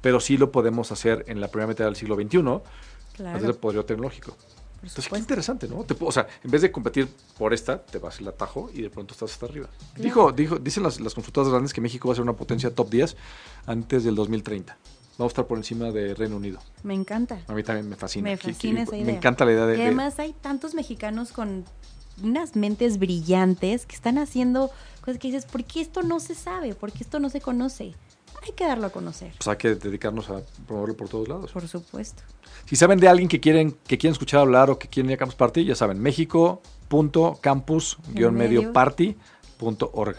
pero sí lo podemos hacer en la primera mitad del siglo XXI a través del poderío tecnológico. Entonces, qué interesante, ¿no? Te o sea, en vez de competir por esta, te vas el atajo y de pronto estás hasta arriba. Claro. Dijo, dijo, dicen las, las consultoras grandes que México va a ser una potencia top 10 antes del 2030. Vamos a estar por encima de Reino Unido. Me encanta. A mí también me fascina. Me fascina esa Me idea. encanta la idea de... Y de- además hay tantos mexicanos con unas mentes brillantes que están haciendo cosas que dices, ¿por qué esto no se sabe? ¿Por qué esto no se conoce? Hay que darlo a conocer, pues hay que dedicarnos a promoverlo por todos lados. por supuesto. Si saben de alguien que quieren que quieren escuchar hablar o que quieren ir a Campus Party, ya saben, mexico.campus-medio-party.org.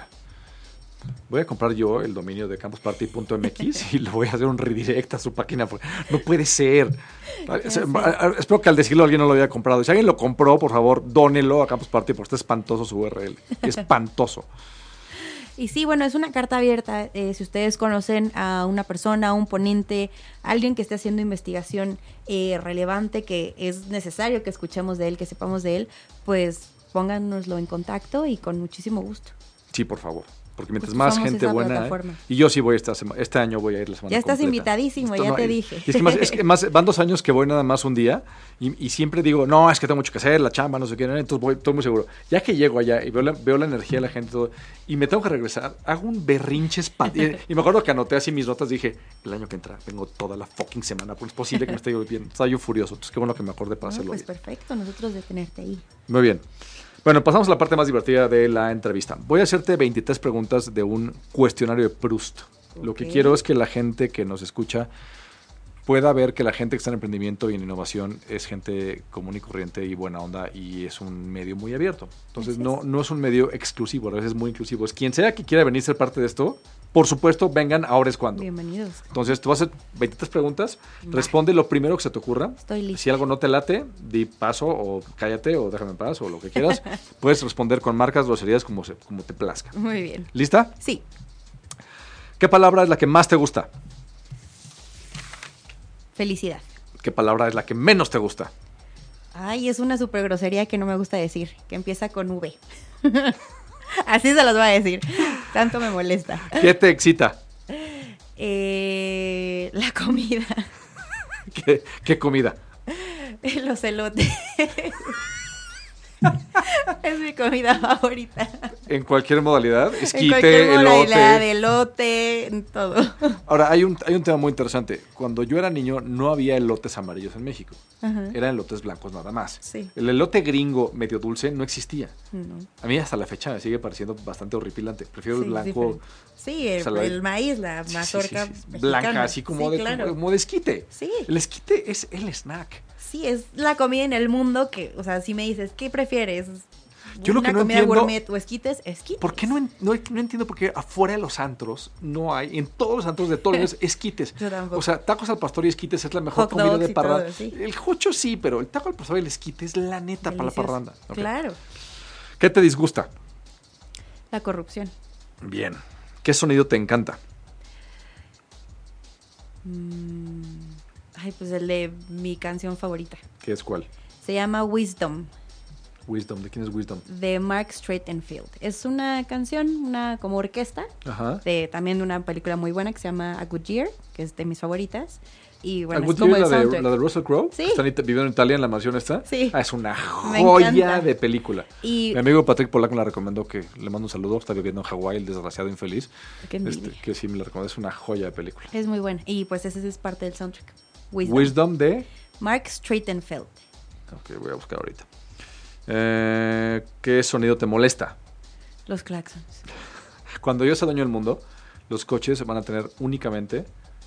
Voy a comprar yo el dominio de campusparty.mx y le voy a hacer un redirect a su página. No puede ser. Espero que al decirlo alguien no lo haya comprado. Si alguien lo compró, por favor, dónelo a Campus Party porque está espantoso su URL. Espantoso. Y sí, bueno, es una carta abierta. eh, si ustedes conocen a una persona, a un ponente, alguien que esté haciendo investigación eh, relevante, que es necesario que escuchemos de él, que sepamos de él, pues pónganoslo en contacto y con muchísimo gusto. Sí, por favor. Porque mientras Pues más gente buena. plataforma. y yo sí voy esta semana. Este año voy a ir la semana Ya estás completa. invitadísimo, Esto ya no te hay- dije. y es que más, es que más- van dos años que voy nada más un día. Y, y siempre digo, no, es que tengo mucho que hacer, la chamba, no sé qué. Entonces voy, estoy muy seguro. Ya que llego allá y veo la, veo la energía de la gente y todo, y me tengo que regresar, hago un berrinche y, y me acuerdo que anoté así mis notas. Dije, el año que entra, vengo toda la fucking semana. Pues es posible que me esté bien. Estaba yo furioso. Entonces qué bueno que me acordé para No, hacerlo pues bien. perfecto, nosotros de tenerte ahí. Muy bien. Bueno, pasamos a la parte más divertida de la entrevista. Voy a hacerte 23 preguntas de un cuestionario de Proust. Lo que quiero es que la gente que nos escucha pueda ver que la gente que está en emprendimiento y en innovación es gente común y corriente y buena onda y es un medio muy abierto. Entonces no, es. no es un medio exclusivo, a veces es muy inclusivo. Es quien sea que quiera venir a ser parte de esto, por supuesto, vengan, ahora es cuando. Bienvenidos. Entonces, a hacer 23 preguntas. Responde lo primero que se te ocurra. Estoy lista. Si algo no te late, di paso o cállate o déjame en paz o lo que quieras. Puedes responder con marcas, groserías, como, se, como te plazca. Muy bien. ¿Lista? Sí, ¿Qué palabra es la que más te gusta? felicidad. ¿Qué palabra es la que menos te gusta? Ay, es una super grosería que no me gusta decir, que empieza con V. Así se los voy a decir. Tanto me molesta. ¿Qué te excita? Eh, la comida. ¿Qué, qué comida? Los elotes. es mi comida favorita. En cualquier modalidad. en Esquite, cualquier modalidad, elote. elote, en todo. Ahora, hay un, hay un tema muy interesante. Cuando yo era niño, no había elotes amarillos en México. Ajá. Eran elotes blancos nada más. Sí. El elote gringo medio dulce no existía. No. A mí hasta la fecha me sigue pareciendo bastante horripilante. Prefiero Sí, el blanco. Sí, el, maíz, la mazorca sí, blanca, así como, Sí, de, claro. como de esquite. El esquite es el snack. Sí, es la comida en el mundo que, o sea, si me dices, ¿qué prefieres? Yo lo ¿Una que no comida entiendo- gourmet o esquites? Esquites. ¿Por qué no, no, no entiendo por qué afuera de los antros no hay, en todos los antros de todos los esquites? Yo. O sea, tacos al pastor y esquites es la mejor Hot comida de parranda. sí. El jocho sí, pero el taco al pastor y el esquite es la neta para la parranda. Claro. ¿Qué te disgusta? La corrupción. Bien. ¿Qué sonido te encanta? Mm, Ay, pues el de mi canción favorita. ¿Qué es cuál? Se llama Wisdom, Wisdom. ¿De quién es Wisdom? de Mark Straitenfield. Es una canción, una como orquesta, Ajá. de también de una película muy buena que se llama A Good Year, que es de mis favoritas. Y bueno, ¿A es Good como Year, el la, de, soundtrack. la de Russell Crowe? Sí. Está viviendo en Italia, en la mansión esta. Sí. Ah, es una joya de película. Y Mi amigo Patrick Pollack me la recomendó, que le mando un saludo. Está viviendo en Hawái, el desgraciado infeliz. Este, que sí me la recomendó. Es una joya de película. es muy buena. Y pues ese es parte del soundtrack. Wisdom. Wisdom de... Mark Straitenfeld. Ok, voy a buscar ahorita. Eh, ¿Qué sonido te molesta? Los claxons. Cuando yo sea dueño del mundo, los coches van a tener únicamente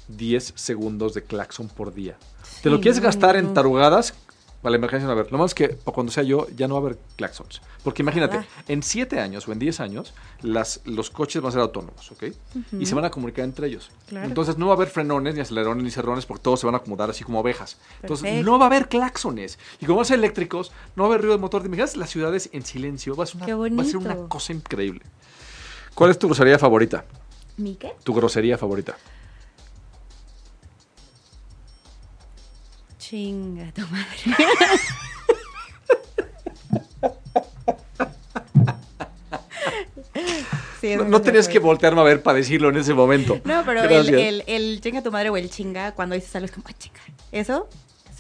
10 segundos de claxon por día. ¿Te lo quieres no, gastar en no. tarugadas? Vale, emergencia no va a haber. Lo más es que pa' cuando sea yo, ya no va a haber claxons. Porque imagínate, Ojalá. en 7 años o en 10 años, las, los coches van a ser autónomos, ¿ok? Y se van a comunicar entre ellos. Claro. Entonces no va a haber frenones, ni acelerones, ni cerrones, porque todos se van a acomodar así como ovejas. Entonces Perfecto. no va a haber claxones. Y como van a ser eléctricos, no va a haber ruido de motor. ¿Te imaginas las ciudades en silencio? Va a ser una, va a ser una cosa increíble. ¿Cuál es tu grosería favorita? ¿Mi qué? Tu grosería favorita. Chinga tu madre. Sí, No, tenías que voltearme a ver para decirlo en ese momento. No, pero el, Gracias. el, el chinga tu madre o el chinga, cuando dices algo es como, ah, chinga. Eso,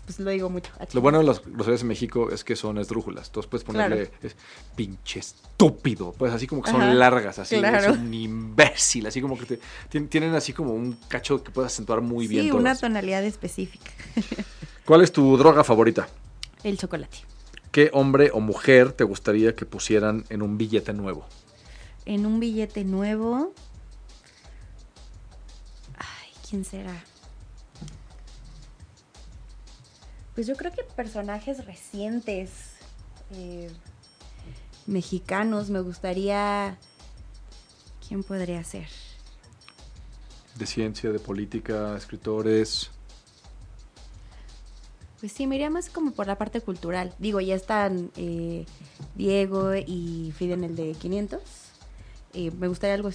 pues lo digo mucho. ah, Lo bueno de las groserías en México es que son esdrújulas. Entonces puedes ponerle Claro. es, pinche estúpido. Pues así como que son Ajá, largas, así. claro. Es un imbécil. Así como que te- tien- tienen así como un cacho que puedes acentuar muy bien. Sí, todas. una tonalidad específica. ¿Cuál es tu droga favorita? El chocolate. ¿Qué hombre o mujer te gustaría que pusieran en un billete nuevo? En un billete nuevo. Ay, ¿quién será? Pues yo creo que personajes recientes. eh, mexicanos. Me gustaría. ¿Quién podría ser? De ciencia, de política, escritores. Pues sí, me iría más como por la parte cultural. Digo, ya están eh, Diego y Frida en el de 500. Eh, me gustaría algo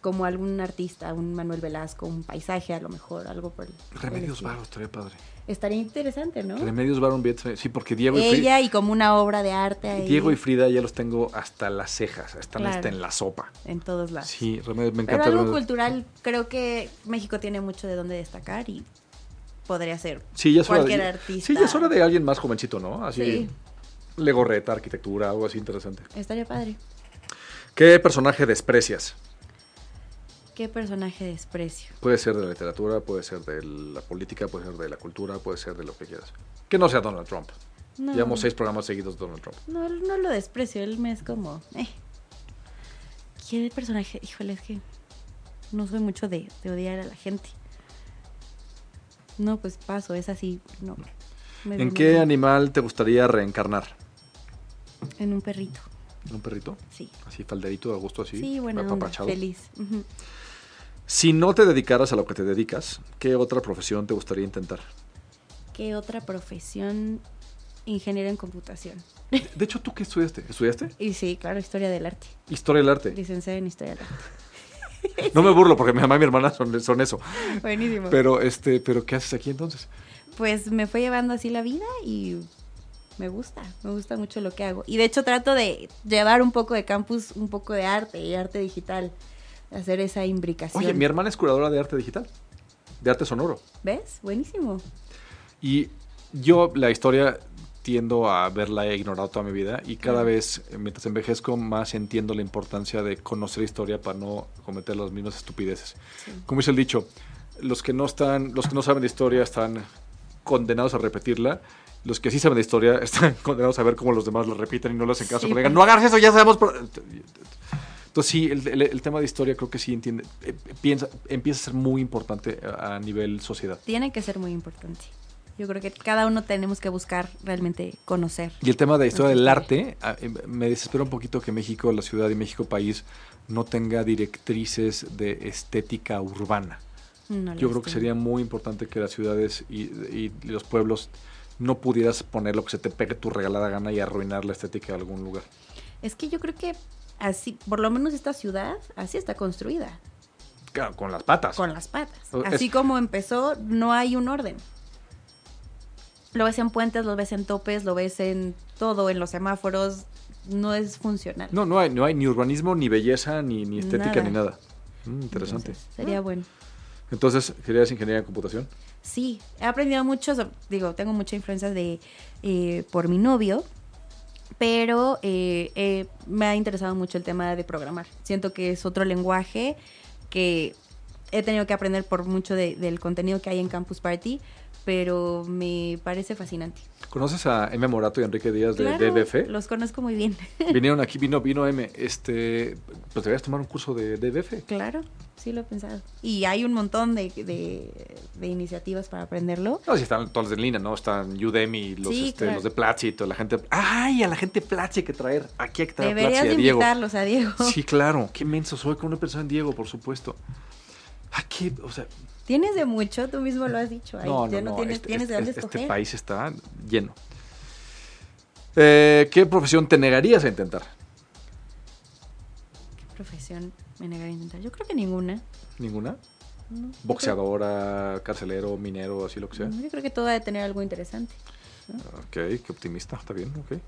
como algún artista, un Manuel Velasco, un paisaje a lo mejor, algo por el... Remedios. Varo, estaría padre. Estaría interesante, ¿no? Remedios Varo, un billete. Sí, porque Diego y Frida. Ella y como una obra de arte ahí Diego y Frida ya los tengo hasta las cejas, están Claro. hasta en la sopa. en todos lados. Sí, Remedios, me Pero encanta. algo Remedios. cultural, creo que México tiene mucho de dónde destacar y podría ser. Sí, ya cualquier de, artista. Sí, ya es hora de alguien más jovencito, ¿no? Así, Sí. legorreta, arquitectura, algo así interesante. Estaría padre. ¿Qué personaje desprecias? ¿Qué personaje desprecio? Puede ser de la literatura, puede ser de la política, puede ser de la cultura, puede ser de lo que quieras. Que no sea Donald Trump. No. Llevamos seis programas seguidos de Donald Trump. No, no lo desprecio, él me es como... Eh. ¿Qué personaje? Híjole, es que no soy mucho de, de odiar a la gente. No, pues paso, es así, no. Me- ¿En qué animal te gustaría reencarnar? En un perrito, ¿En un perrito? sí. Así, falderito, a gusto así. Sí, bueno, feliz. Si no te dedicaras a lo que te dedicas, ¿qué otra profesión te gustaría intentar? ¿Qué otra profesión? Ingeniero en computación. De, de hecho, ¿tú qué estudiaste? ¿Estudiaste? Y sí, claro, historia del arte. Historia del arte. Licenciada en historia del arte. No me burlo porque mi mamá y mi hermana son, son eso. Buenísimo. Pero, este, pero ¿qué haces aquí entonces? pues me fue llevando así la vida y me gusta, me gusta mucho lo que hago. Y de hecho trato de llevar un poco de campus, un poco de arte y arte digital, hacer esa imbricación. Oye, mi hermana es curadora de arte digital, de arte sonoro. ¿Ves? Buenísimo. Y yo la historia tiendo a verla, he ignorado toda mi vida y cada vez, eh, mientras envejezco, más entiendo la importancia de conocer historia para no cometer las mismas estupideces. Sí. Como dice el dicho, los que no están, los que no saben de historia están condenados a repetirla. Los que sí saben de historia están condenados a ver cómo los demás la repiten y no le hacen caso. Sí, digan, no agarres eso, ya sabemos. por-". Entonces sí, el, el- el tema de historia creo que sí entiende, eh, piensa, empieza a ser muy importante a, a nivel sociedad. Tiene que ser muy importante. Yo creo que cada uno tenemos que buscar realmente conocer. Y el tema de historia del arte, em, me desespera un poquito que México, la ciudad y México país, no tenga directrices de estética urbana. No, Yo creo que sería muy importante que las ciudades y, y los pueblos no pudieras poner lo que se te pegue tu regalada gana y arruinar la estética de algún lugar. Es que yo creo que así, por lo menos esta ciudad, así está construida, Claro, con las patas. con las patas. Así es- como empezó, no hay un orden. Lo ves en puentes, lo ves en topes, lo ves en todo, en los semáforos. No es funcional. No, no hay, no hay ni urbanismo, ni belleza, ni, ni estética, Nada. ni nada. Mm, interesante. Entonces, sería bueno. Entonces, ¿querías ingeniería en computación? Sí, he aprendido mucho, digo, tengo mucha influencia de eh, por mi novio, pero eh, eh, me ha interesado mucho el tema de programar. Siento que es otro lenguaje que he tenido que aprender por mucho de- del contenido que hay en Campus Party, pero me parece fascinante. ¿Conoces a M. Morato y Enrique Díaz de Claro, DBF? los conozco muy bien. Vinieron aquí, vino, vino M. Este, pues deberías tomar un curso de DBF. claro, sí lo he pensado. Y hay un montón de, de- de iniciativas para aprenderlo. No, sí están todas en línea, ¿no? Están Udemy, los, Sí, este, claro. los de Platzi toda la gente. ¡Ay! A la gente Platzi hay que traer. Aquí hay que traer a Deberías Platzi a Diego. invitarlos a Diego. Sí, claro. Qué menso soy con una persona en Diego, por supuesto. Aquí, o sea, Tienes de mucho, tú mismo lo has dicho. Ay, no, no, ya no. tienes, este, tienes de este- dónde este escoger. país está lleno. Eh, ¿Qué profesión te negarías a intentar? ¿Qué profesión me negaría a intentar? Yo creo que ninguna. ¿Ninguna? No, Boxeadora, carcelero, minero, así lo que sea. Yo creo que todo debe tener algo interesante. Ok, qué optimista, está bien, ok.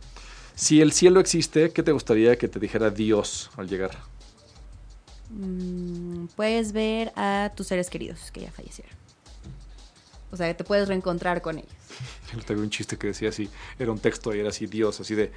Si el cielo existe, ¿qué te gustaría que te dijera Dios al llegar? Mm, puedes ver a tus seres queridos que ya fallecieron. O sea, que te puedes reencontrar con ellos. Yo un chiste que decía así, era un texto y era así, Dios, así de,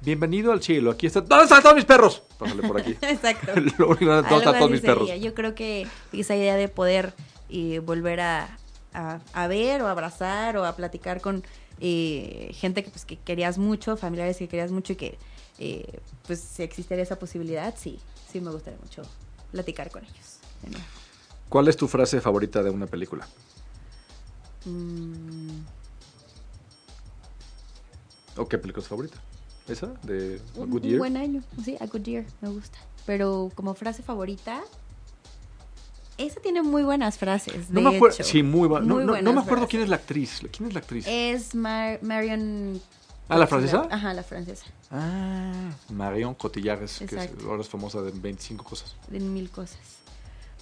bienvenido al cielo, aquí está, ¿dónde están todos mis perros? Pásale por aquí. Exacto. Lo único, ¿Dónde Algo están todos mis perros? Yo creo que esa idea de poder eh, volver a, a- a ver o abrazar o a platicar con eh, gente que, pues, que querías mucho, familiares que querías mucho y que eh, pues si existiera esa posibilidad, sí, sí me gustaría mucho platicar con ellos. ¿Cuál es tu frase favorita de una película? Mm, ¿O qué película es favorita? ¿Esa? ¿De A un, Good un Year? buen año, sí, A Good Year, me gusta. Pero como frase favorita, esa tiene muy buenas frases. No de me acuerdo, sí, muy. No, Muy no- no buenas me acuerdo frases. quién es la actriz. ¿Quién es la actriz? Es Mar- Marion. ¿Ah, la francesa? Ajá, la francesa. Ah, Marion Cotillares, que es- Exacto. ahora es famosa de 25 cosas. De mil cosas.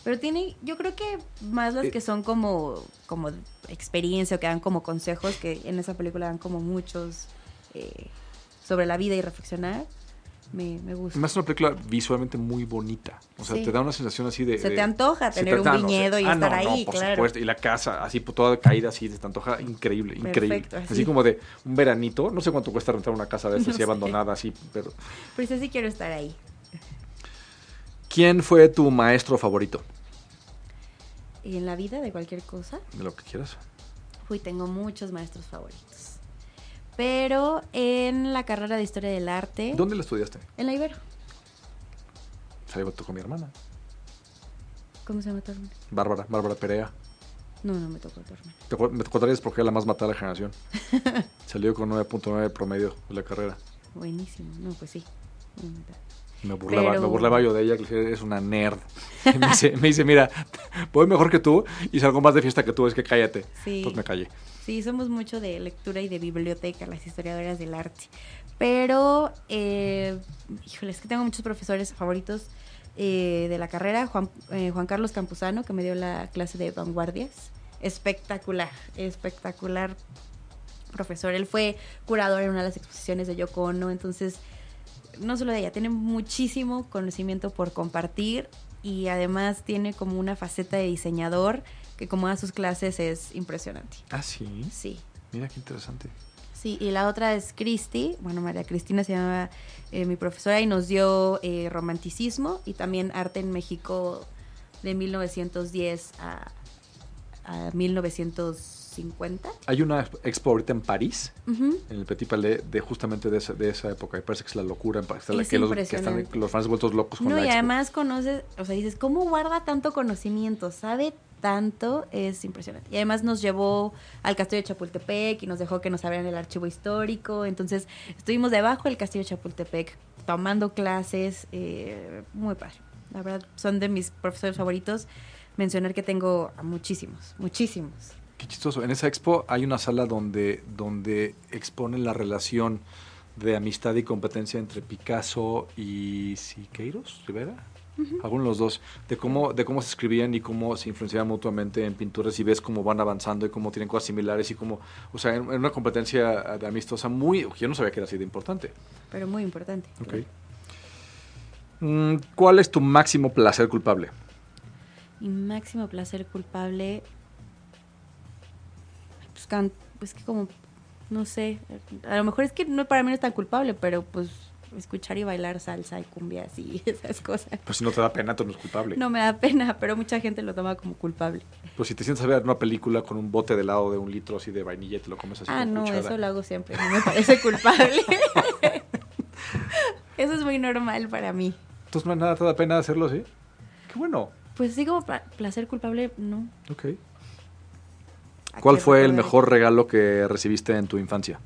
Pero tiene, yo creo que más las Eh. que son como, como experiencia o que dan como consejos, que en esa película dan como muchos eh, sobre la vida y reflexionar, me, me gusta. Además es una película visualmente muy bonita. O sea, Sí. te da una sensación así de... Se te antoja tener te- un viñedo y ah, estar no, no, ahí, por claro. supuesto. Y la casa así por toda caída así, se te antoja increíble, increíble. Perfecto, así. así. como de un veranito. No sé cuánto cuesta rentar una casa de esas No así sé. abandonada, así, pero... Pero sí, sí quiero estar ahí. ¿Quién fue tu maestro favorito? Y en la vida de cualquier cosa, De lo que quieras. uy, tengo muchos maestros favoritos. Pero en la carrera de Historia del Arte, ¿Dónde la estudiaste? en la Ibero. Salí con mi hermana. ¿Cómo se llama tu hermana? Bárbara, Bárbara Perea. No, no me tocó tu hermana. Te me contarías por qué la más matada de la generación. Salió con 9.9 promedio de la carrera. Buenísimo. No, pues sí. Me burlaba, Pero- me burlaba yo de ella, que decía, es una nerd. Y me, dice, me dice, mira, voy mejor que tú y salgo más de fiesta que tú, es que cállate. Sí. Pues me callé. Sí, somos mucho de lectura y de biblioteca, las historiadoras del arte. Pero, eh, híjole, es que tengo muchos profesores favoritos eh, de la carrera. Juan, eh, Juan Carlos Campuzano, que me dio la clase de vanguardias. Espectacular, espectacular profesor. Él fue curador en una de las exposiciones de Yoko Ono, entonces, no solo de ella, tiene muchísimo conocimiento por compartir y además tiene como una faceta de diseñador que como da sus clases es impresionante. Ah, sí. Sí, Mira qué interesante. sí. Y la otra es Cristi. Bueno, María Cristina se llama eh, mi profesora y nos dio eh, romanticismo y también arte en México de 1910 a, a 1950. Hay una expo ahorita en París, en el Petit Palais, de justamente de esa, de esa época. Me parece que es la locura. en París, Es que, los, que están los fans vueltos locos con No, la y expo. además conoces, o sea, dices, ¿cómo guarda tanto conocimiento? ¿Sabe tanto? Es impresionante. Y además nos llevó al castillo de Chapultepec y nos dejó que nos abrieran el archivo histórico. Entonces estuvimos debajo del castillo de Chapultepec tomando clases. eh, muy padre. La verdad, son de mis profesores favoritos. Mencionar que tengo a muchísimos, muchísimos. Qué chistoso. En esa expo hay una sala donde, donde exponen la relación de amistad y competencia entre Picasso y Siqueiros Rivera. Alguno de los dos. De cómo, de cómo se escribían y cómo se influenciaban mutuamente en pinturas y ves cómo van avanzando y cómo tienen cosas similares y cómo, o sea, en, en una competencia de amistosa muy, yo no sabía que era así de importante. Pero muy importante. Ok. Mm, ¿Cuál es tu máximo placer culpable? Mi máximo placer culpable. Can- pues que como, no sé, a lo mejor es que no para mí no es tan culpable, pero pues escuchar y bailar salsa y cumbias y esas cosas. Pues si no te da pena, tú no es culpable. No me da pena, pero mucha gente lo toma como culpable. Pues si te sientes a ver una película con un bote de helado de un litro así de vainilla y te lo comes así Ah, no, cuchara. eso lo hago siempre, no me parece culpable. eso es muy normal para mí. Entonces no nada, te da pena hacerlo así. Qué bueno. Pues sí, como pla- placer culpable, no. Ok. ¿A ¿Cuál fue el mejor regalo que recibiste en tu infancia?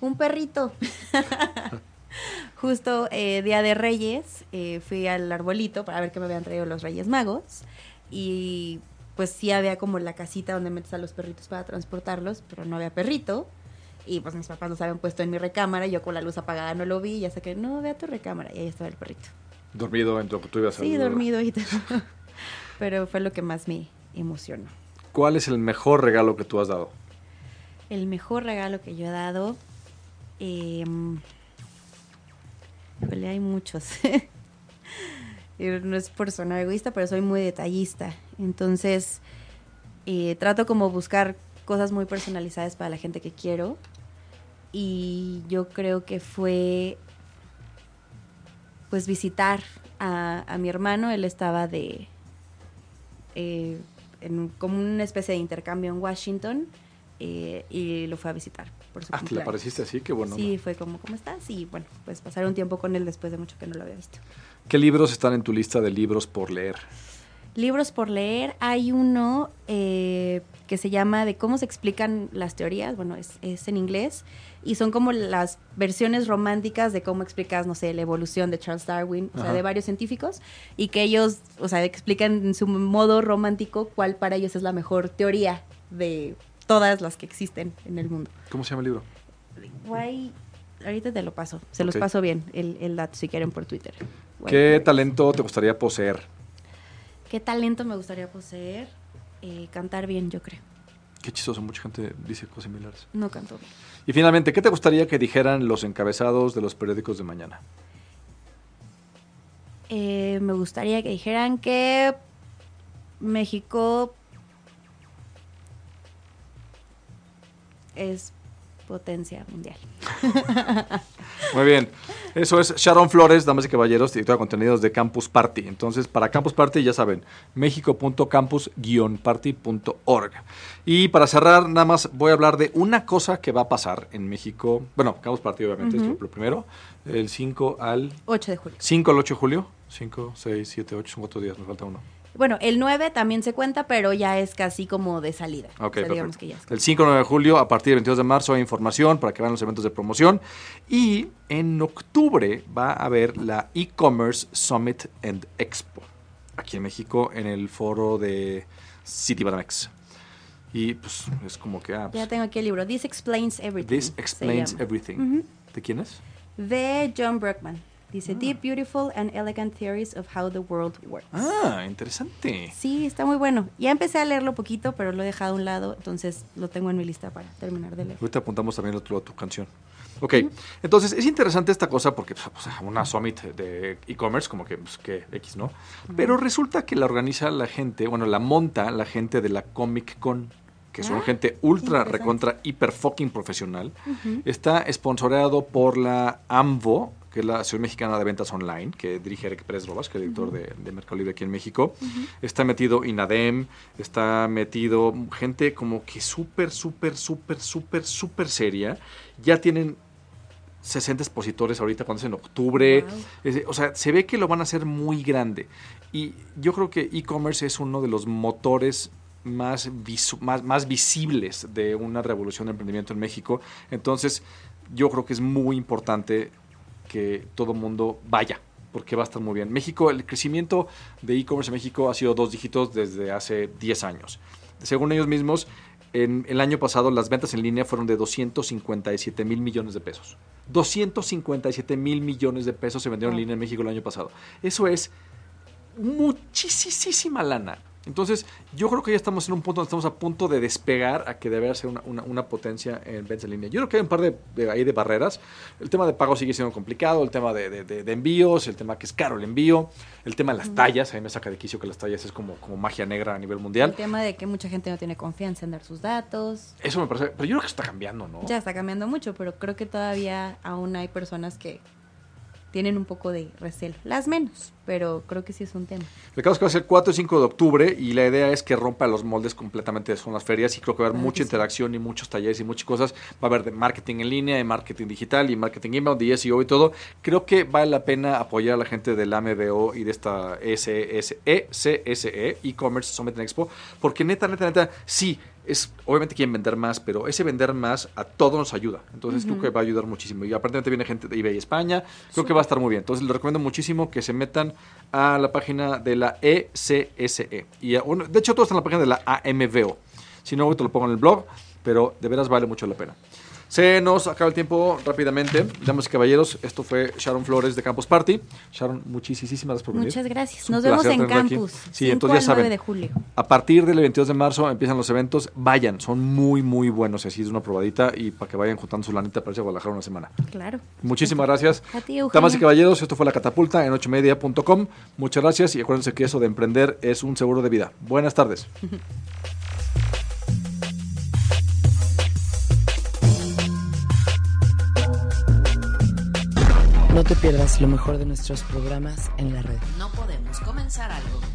Un perrito. Justo eh, Día de Reyes, eh, fui al arbolito para ver qué me habían traído los Reyes Magos. Y pues sí había como la casita donde metes a los perritos para transportarlos, pero no había perrito. Y pues mis papás los habían puesto en mi recámara, y yo con la luz apagada no lo vi, y hasta que no, ve a tu recámara, y ahí estaba el perrito. Dormido en tu tú ibas Sí, al- dormido y todo. Pero fue lo que más me emocionó. ¿Cuál es el mejor regalo que tú has dado? El mejor regalo que yo he dado. Eh, hay muchos. No es por sonar egoísta, pero soy muy detallista. Entonces, eh, trato como buscar cosas muy personalizadas para la gente que quiero. Y yo creo que fue pues visitar a, a mi hermano. Él estaba de eh, en como una especie de intercambio en Washington eh, y lo fue a visitar por su Ah, ¿te le pareciste así? Qué bueno. sí, fue como, ¿cómo estás? Y bueno, pues pasar un tiempo con él después de mucho que no lo había visto. ¿Qué libros están en tu lista de libros por leer? Libros por leer, hay uno eh, que se llama de cómo se explican las teorías, bueno, es, es en inglés, y son como las versiones románticas de cómo explicas, no sé, la evolución de Charles Darwin, o sea, de varios científicos, y que ellos, o sea, explican en su modo romántico cuál para ellos es la mejor teoría de todas las que existen en el mundo. ¿Cómo se llama el libro? Guay, ahorita te lo paso, se los paso bien, el, el dato si quieren por Twitter. ¿Qué talento te gustaría poseer? ¿Qué talento me gustaría poseer? Eh, cantar bien, yo creo. Qué chistoso, mucha gente dice cosas similares. No canto bien. Y finalmente, ¿qué te gustaría que dijeran los encabezados de los periódicos de mañana? Eh, me gustaría que dijeran que México es potencia mundial. Muy bien. Eso es Sharon Flores, damas y caballeros, directora de contenidos de Campus Party. Entonces, para Campus Party, ya saben, mexico.campus-party.org. Y para cerrar, nada más voy a hablar de una cosa que va a pasar en México. Bueno, Campus Party, obviamente, es lo, primero. El 5 al 8 de julio. 5 al 8 de julio. 5, 6, 7, 8, son cuatro días, me falta uno. Bueno, el 9 también se cuenta, pero ya es casi como de salida. Ok, O sea, digamos que ya es El 5 9 de julio, a partir del 22 de marzo, hay información para que vayan los eventos de promoción. Y en octubre va a haber la e-commerce Summit and Expo, aquí en México, en el foro de Citibanamex. Y pues es como que. ah, pues, Ya tengo aquí el libro. This Explains Everything. This explains everything. ¿De quién es? De John Brockman. Ah. Dice Deep, Beautiful and Elegant Theories of How the World Works. Ah, interesante. Sí, está muy bueno. Ya empecé a leerlo poquito, pero lo he dejado a un lado, entonces lo tengo en mi lista para terminar de leer. Ahorita apuntamos también otro a tu canción. Ok, entonces es interesante esta cosa porque pues, sea, una summit de e-commerce, como que, pues, que X, ¿no? Pero resulta que la organiza la gente, bueno, la monta la gente de la Comic Con, que son Ah, gente ultra, recontra, hiper fucking profesional. Está sponsoreado por la AMVO, que es la Asociación Mexicana de Ventas Online, que dirige Eric Pérez Robas, que es director de, de Mercado Libre aquí en México. Está metido INADEM, está metido gente como que súper, súper, súper, súper, súper seria. Ya tienen 60 expositores ahorita cuando es en octubre. Wow. O sea, se ve que lo van a hacer muy grande. Y yo creo que e-commerce es uno de los motores más, más, más visibles de una revolución de emprendimiento en México. Entonces, yo creo que es muy importante que todo mundo vaya, porque va a estar muy bien. México, el crecimiento de e-commerce en México ha sido dos dígitos desde hace 10 años. Según ellos mismos, en el año pasado las ventas en línea fueron de 257 mil millones de pesos. 257 mil millones de pesos se vendieron en línea en México el año pasado. Eso es muchísima lana. Entonces, yo creo que ya estamos en un punto donde estamos a punto de despegar a que debe ser una, una, una potencia en ventas en línea. Yo creo que hay un par de, de, ahí de barreras. El tema de pago sigue siendo complicado, el tema de, de, de, envíos, el tema que es caro el envío, el tema de las tallas. A mí me saca de quicio que las tallas es como, como magia negra a nivel mundial. El tema de que mucha gente no tiene confianza en dar sus datos. Eso me parece, pero yo creo que está cambiando, ¿no? Ya está cambiando mucho, pero creo que todavía aún hay personas que tienen un poco de recelo. Las menos, pero creo que sí es un tema. El caso es que va a ser 4 y 5 de octubre y la idea es que rompa los moldes completamente con las ferias y creo que va a haber Ah, mucha sí. interacción y muchos talleres y muchas cosas. Va a haber de marketing en línea, y marketing digital y marketing inbound y SEO y todo. Creo que vale la pena apoyar a la gente del AMBO y de esta E SS, ECSE, E-Commerce Summit Expo, porque neta, neta, neta, sí, es obviamente quieren vender más, pero ese vender más a todos nos ayuda. Entonces creo que va a ayudar muchísimo. Y aparentemente viene gente de eBay España. Creo que va a estar muy bien. Entonces les recomiendo muchísimo que se metan a la página de la E ECSE. Y, a- bueno, de hecho, todo está en la página de la AMVO. Si no, te lo pongo en el blog, pero de veras vale mucho la pena. Se nos acaba el tiempo rápidamente. Damas y caballeros, esto fue Sharon Flores de Campus Party. Sharon, muchísimas gracias por venir. Muchas gracias. Nos vemos en aquí. campus. Sí, 5 entonces ya al 9 saben. de julio. A partir del 22 de marzo empiezan los eventos. Vayan, son muy, muy buenos. Así es una probadita y para que vayan juntando su lanita para irse a Guadalajara una semana. Claro. Muchísimas gracias. A ti. Damas y caballeros, esto fue La Catapulta en 8media.com. Muchas gracias y acuérdense que eso de emprender es un seguro de vida. Buenas tardes. No te pierdas lo mejor de nuestros programas en la red. No podemos comenzar algo